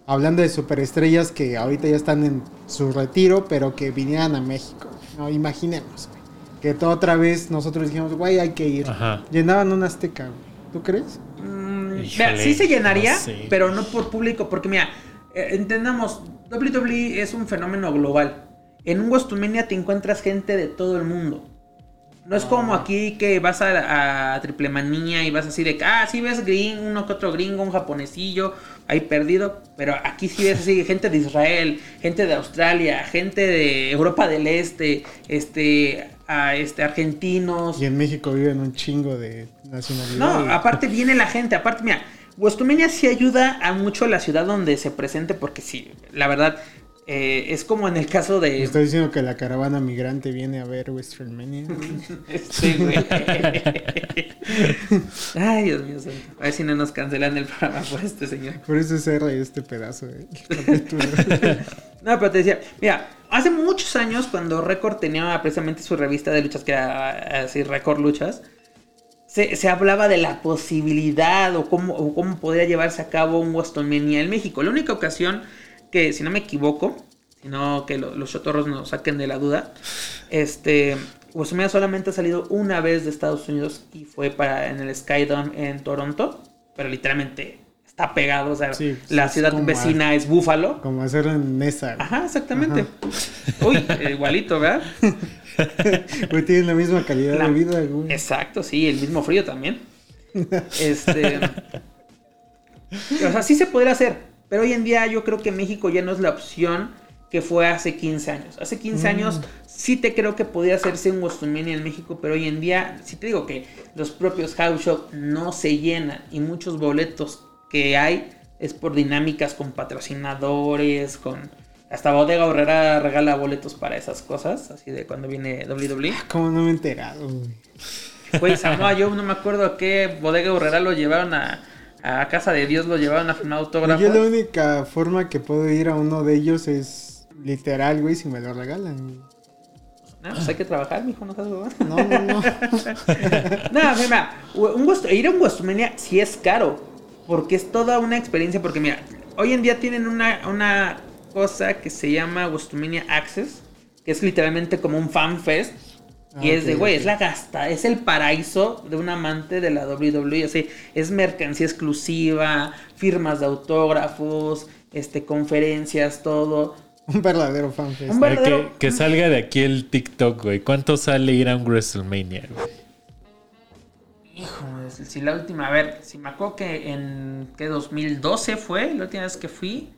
Hablando de superestrellas que ahorita ya están en su retiro, pero que vinieran a México. No, imaginemos, güey. Que toda otra vez nosotros dijimos, güey, hay que ir. Ajá. Llenaban un Azteca, güey. ¿Tú crees? Mm, Híjole, sí se llenaría, no sé. pero no por público, porque mira, eh, entendamos, WWE es un fenómeno global. En un WrestleMania te encuentras gente de todo el mundo. No es como aquí que vas a, a Triple Manía y vas así de que, ah, sí ves gringo, uno que otro gringo, un japonesillo, ahí perdido. Pero aquí sí ves así gente de Israel, gente de Australia, gente de Europa del Este, este, a, este argentinos. Y en México viven un chingo de nacionalidades. No, aparte viene la gente, aparte, mira, WrestleMania sí ayuda a mucho la ciudad donde se presente, porque sí, la verdad, eh, es como en el caso Me de... estoy diciendo que la caravana migrante viene a ver WrestleMania. güey. Este, güey. Ay, Dios mío santo. A ver si no nos cancelan el programa por este señor. Por eso es R este pedazo. Capítulo. No, pero te decía, mira, hace muchos años cuando Record tenía precisamente su revista de luchas, que era así, Record Luchas, se, se hablaba de la posibilidad o cómo, o cómo podría llevarse a cabo un WrestleMania en México. La única ocasión que, si no me equivoco, sino que lo- los chotorros nos saquen de la duda, este, WrestleMania solamente ha salido una vez de Estados Unidos y fue para en el Skydome en Toronto, pero literalmente está pegado, o sea, Sí, la ciudad vecina es Buffalo. Como hacerlo en güey. Ajá, exactamente. Uy, igualito, ¿verdad? Güey, tienen la misma calidad La- de vida, güey. Exacto, sí, el mismo frío también. Este. o sea, sí se podría hacer. Pero hoy en día yo creo que México ya no es la opción que fue hace 15 años. Hace 15 años sí te creo que podía hacerse un WrestleMania en México, pero hoy en día, sí te digo que los propios house shop no se llenan y muchos boletos que hay es por dinámicas con patrocinadores, con... Hasta Bodega Horrera regala boletos para esas cosas, así de cuando viene WWE. ¿Cómo no me he enterado, güey? Güey, Samoa Joe, no me acuerdo a qué bodega horrera lo llevaron a, a Casa de Dios, lo llevaron a firmar autógrafos. Yo la única forma que puedo ir a uno de ellos es literal, güey, si me lo regalan. güey. No, pues hay que trabajar, mijo, no huevón. No, no, no. No, mira, un ir a un sí es caro, porque es toda una experiencia, porque mira, hoy en día tienen una, una cosa que se llama WrestleMania Access, que es literalmente como un fan fest. Y Ah, es de, güey, es la gasta, es el paraíso de un amante de la WWE. Así, es mercancía exclusiva, firmas de autógrafos, este, conferencias, todo. Un verdadero fanfest. Un verdadero- que, que salga de aquí el TikTok, güey. ¿Cuánto sale ir a un WrestleMania, güey? Hijo, si la última, a ver, si me acuerdo que en que 2012 fue, la última vez que fui.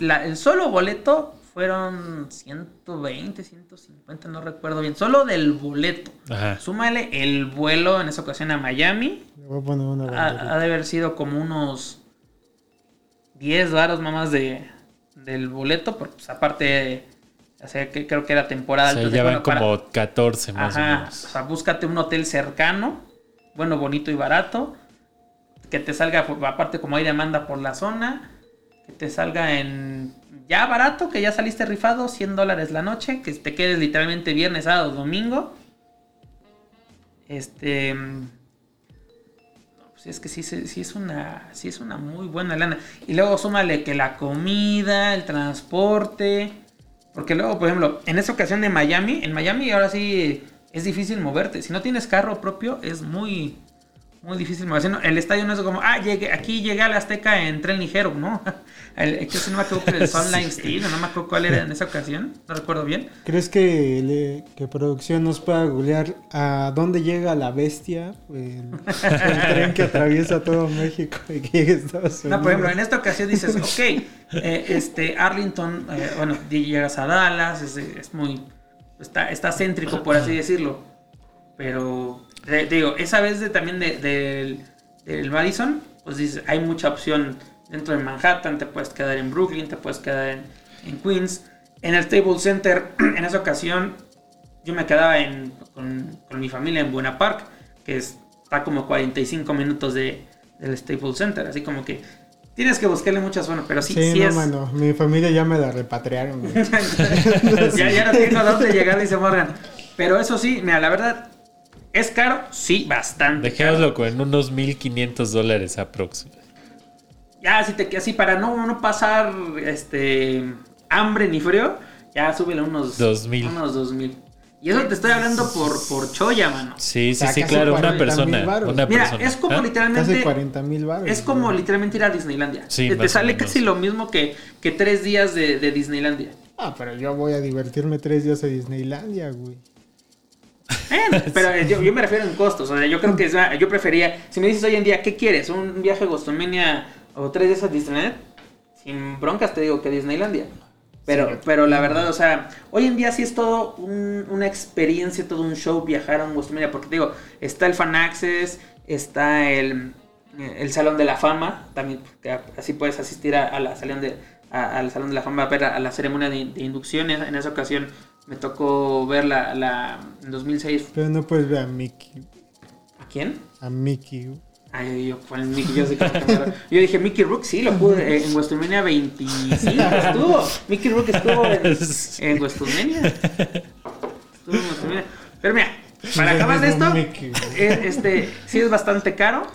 La- el solo boleto fueron 120, 150, no recuerdo bien. Solo del boleto. Ajá. Súmale el vuelo en esa ocasión a Miami. Le voy a poner una Ha, ha de haber sido como unos 10 varos más de, del boleto, porque pues, aparte, o sea, que creo que era temporada. O sea, entonces, ya van bueno, para- como 14 más o Ajá, o menos. sea, búscate un hotel cercano, bueno, bonito y barato, que te salga, aparte como hay demanda por la zona, que te salga en ya barato, que ya saliste rifado, 100 dólares la noche, que te quedes literalmente viernes, sábado, domingo. Este... no, pues es que sí, sí, es una, sí es una muy buena lana. Y luego súmale que la comida, el transporte. Porque luego, por ejemplo, en esta ocasión de Miami, en Miami ahora sí es difícil moverte. Si no tienes carro propio, es muy, muy difícil moverse. No, El estadio no es como, ah, llegué, aquí llegué a la Azteca en tren ligero, ¿no? El, que si no me acuerdo que el Sunline Steel, no me acuerdo cuál era en esa ocasión, no recuerdo bien. ¿Crees que, le- que producción nos pueda googlear a dónde llega la bestia? El, el tren que atraviesa todo México y que llega a Estados Unidos. No, por ejemplo, en esta ocasión dices, ok, eh, este Arlington, eh, bueno, llegas a Dallas, es, es muy, está, está céntrico, por así decirlo. Pero, digo, esa vez de, también de- del, del Madison, pues dices, hay mucha opción dentro de Manhattan, te puedes quedar en Brooklyn, te puedes quedar en, en Queens. En el Staples Center, en esa ocasión, yo me quedaba en, con, con mi familia en Buena Park, que es- está como 45 minutos de, del Staples Center, así como que tienes que buscarle muchas zonas, pero sí, Sí, sí, no, es... mano. Mi familia ya me la repatriaron. ya, ya no tengo dónde llegar, dice Morgan. Pero eso sí, mira, la verdad, ¿es caro? Sí, bastante. caro. Dejémoslo con unos 1500 dólares aproximadamente. Ya, así, te, así para no, no pasar este hambre ni frío, ya súbele unos 2000. Unos 2000. Y eso te estoy hablando por, por choya, mano. Sí, sí, sea, sí, casi claro, una 40,000 persona. Una Mira, persona. es como ¿Ah? Casi literalmente. 40 mil baros. Es como literalmente ir a Disneylandia. Sí, te, sale casi lo mismo que, que tres días de, de Disneylandia. Ah, pero yo voy a divertirme tres días a Disneylandia, güey. Eh, pero yo, yo me refiero en costos. O sea, yo creo que es- yo prefería. Si me dices hoy en día, ¿qué quieres? ¿Un viaje a Gostomania o tres días a Disneyland? Sin broncas te digo que Disneylandia. Pero, pero la verdad, o sea, hoy en día sí es todo un- una experiencia, todo un show viajar a un Gostomania. Porque te digo, está el Fan Access, está el, el Salón de la Fama. También así puedes asistir a, a la salón de, a- al Salón de la Fama a ver a, a la ceremonia de, de inducción. En esa ocasión me tocó ver la, la en 2006 Pero no puedes ver a Mickey. ¿A quién? A Mickey. Ay, yo, ¿cuál Mickey? Yo, sé que- yo dije Mickey Rook, sí, lo pude. eh, en WrestleMania 25 estuvo. Mickey Rook estuvo en, en WrestleMania. Estuvo en WrestleMania. Pero mira, para acabar de esto, eh, este, sí es bastante caro.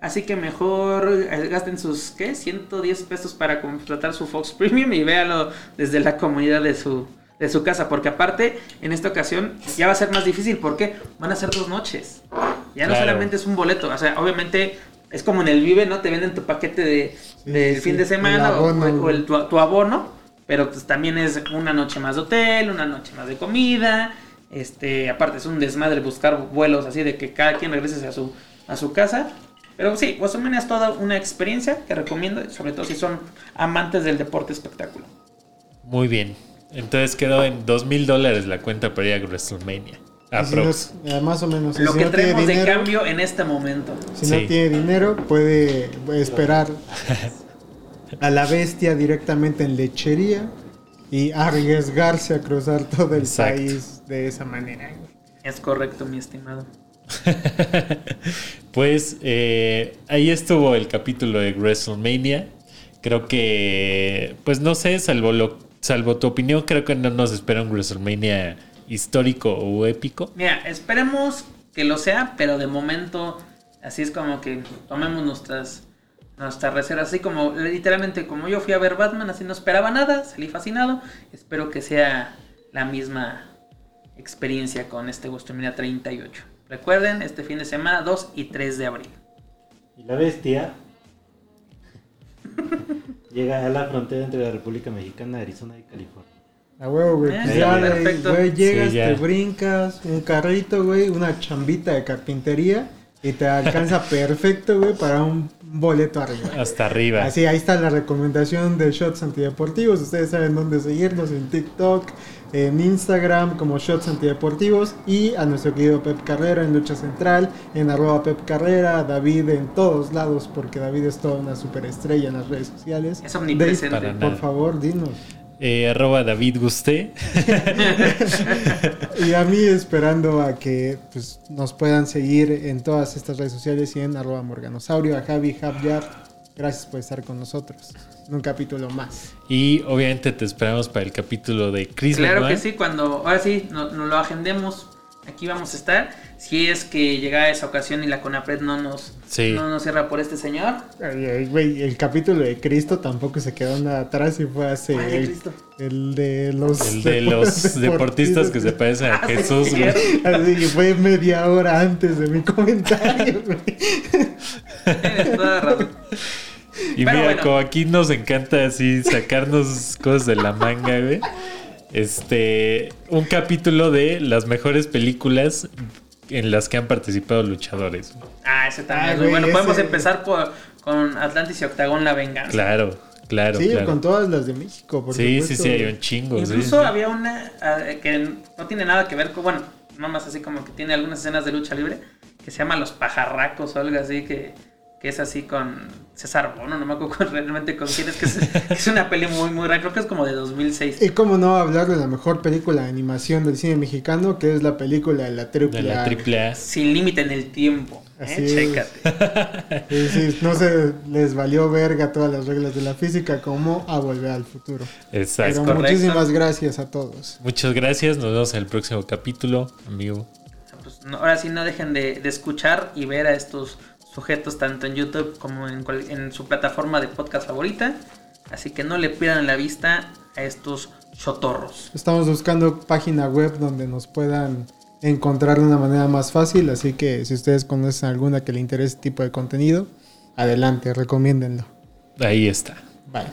Así que mejor eh, gasten sus, ¿qué? 110 pesos para contratar su Fox Premium y véalo desde la comunidad de su, de su casa. Porque aparte, en esta ocasión ya va a ser más difícil porque van a ser dos noches. Ya no Claro. solamente es un boleto. O sea, obviamente es como en el Vive, ¿no? Te venden tu paquete de, Sí, del sí, fin sí. de semana El o- abono, o, güey. el, tu, tu abono. Pero pues también es una noche más de hotel, una noche más de comida. Este, aparte es un desmadre buscar vuelos así de que cada quien regrese a su, a su casa. Pero sí, WrestleMania es toda una experiencia que recomiendo, sobre todo si son amantes del deporte espectáculo. Muy bien. Entonces quedó en 2000 dólares la cuenta para ir a WrestleMania. Y si no- Aprox. eh, más o menos. Lo si que no tiene traemos de dinero, cambio en este momento. Si no tiene dinero, puede esperar a la bestia directamente en lechería y arriesgarse a cruzar todo el Exacto. país de esa manera. Es correcto, mi estimado. Pues eh, ahí estuvo el capítulo de WrestleMania. Creo que, pues no sé, salvo, lo, salvo tu opinión, creo que no nos espera un WrestleMania histórico o épico. Mira, esperemos que lo sea, pero de momento así es como que tomemos nuestras nuestras reservas, así como literalmente como yo fui a ver Batman, así no esperaba nada, salí fascinado, espero que sea la misma experiencia con este WrestleMania 38. Recuerden, este fin de semana 2 y 3 de abril. Y la bestia llega a la frontera entre la República Mexicana, Arizona y California. A huevo, güey. Eh, pues sí, ya, perfecto. güey, llegas, Sí, ya. te brincas, un carrito, güey, una chambita de carpintería y te alcanza perfecto, güey, para un boleto arriba. Hasta arriba. Así, ahí está la recomendación de Shots Antideportivos. Ustedes saben dónde seguirnos en TikTok, en Instagram como Shots Antideportivos y a nuestro querido Pep Carrera en Lucha Central, en arroba Pep Carrera, David en todos lados porque David es toda una superestrella en las redes sociales. Es omnipresente. Dave, por favor, dinos. Eh, arroba David Gusté. Y a mí esperando a que pues, nos puedan seguir en todas estas redes sociales y en arroba morganosaurio, a Javi, Javyar. Gracias por estar con nosotros un capítulo más. Y obviamente te esperamos para el capítulo de Chris Claro que sí, cuando ahora sí nos no lo agendemos aquí vamos a estar. Si es que llega esa ocasión y la CONAPRED no nos, Sí. no nos cierra por este señor. Ay, ay, güey, el capítulo de Cristo tampoco se quedó nada atrás y fue hace ¿Cuál de el, Cristo? el de los El de los deportistas que se parecen a Ah, Jesús. Así que fue media hora antes de mi comentario, güey. Tienes toda razón. Y Pero mira, bueno. como aquí nos encanta así sacarnos cosas de la manga, güey. Este, un capítulo de las mejores películas en las que han participado luchadores. Ah, ese también. Ah, es muy güey, bueno, podemos empezar por, con Atlantis y Octagón La Venganza. Claro, claro, Sí, claro. con todas las de México, por sí, sí, supuesto, sí, hay un chingo. Incluso sí. había una ah, que no tiene nada que ver con, bueno, nada más así como que tiene algunas escenas de lucha libre, que se llama Los Pajarracos o algo así, que, que es así con César Bono, no me acuerdo realmente con quién es, que es, es una peli muy, muy rara, creo que es como de 2006. Y cómo no hablar de la mejor película de animación del cine mexicano, que es la película de la triple De la triple A. Sin límite en el tiempo. ¿eh? Así. Chécate. Sí, sí, no se les valió verga todas las reglas de la física como a volver al futuro. Exacto. Pero muchísimas gracias a todos. Muchas gracias. Nos vemos en el próximo capítulo, amigo. Pues, no- ahora sí no dejen de, de escuchar y ver a estos sujetos tanto en YouTube como en, su plataforma de podcast favorita. Así que no le pierdan la vista a estos chotorros. Estamos buscando página web donde nos puedan encontrar de una manera más fácil, así que si ustedes conocen alguna que le interese este tipo de contenido, adelante, recomiéndenlo. Ahí está. Bye.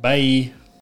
Bye.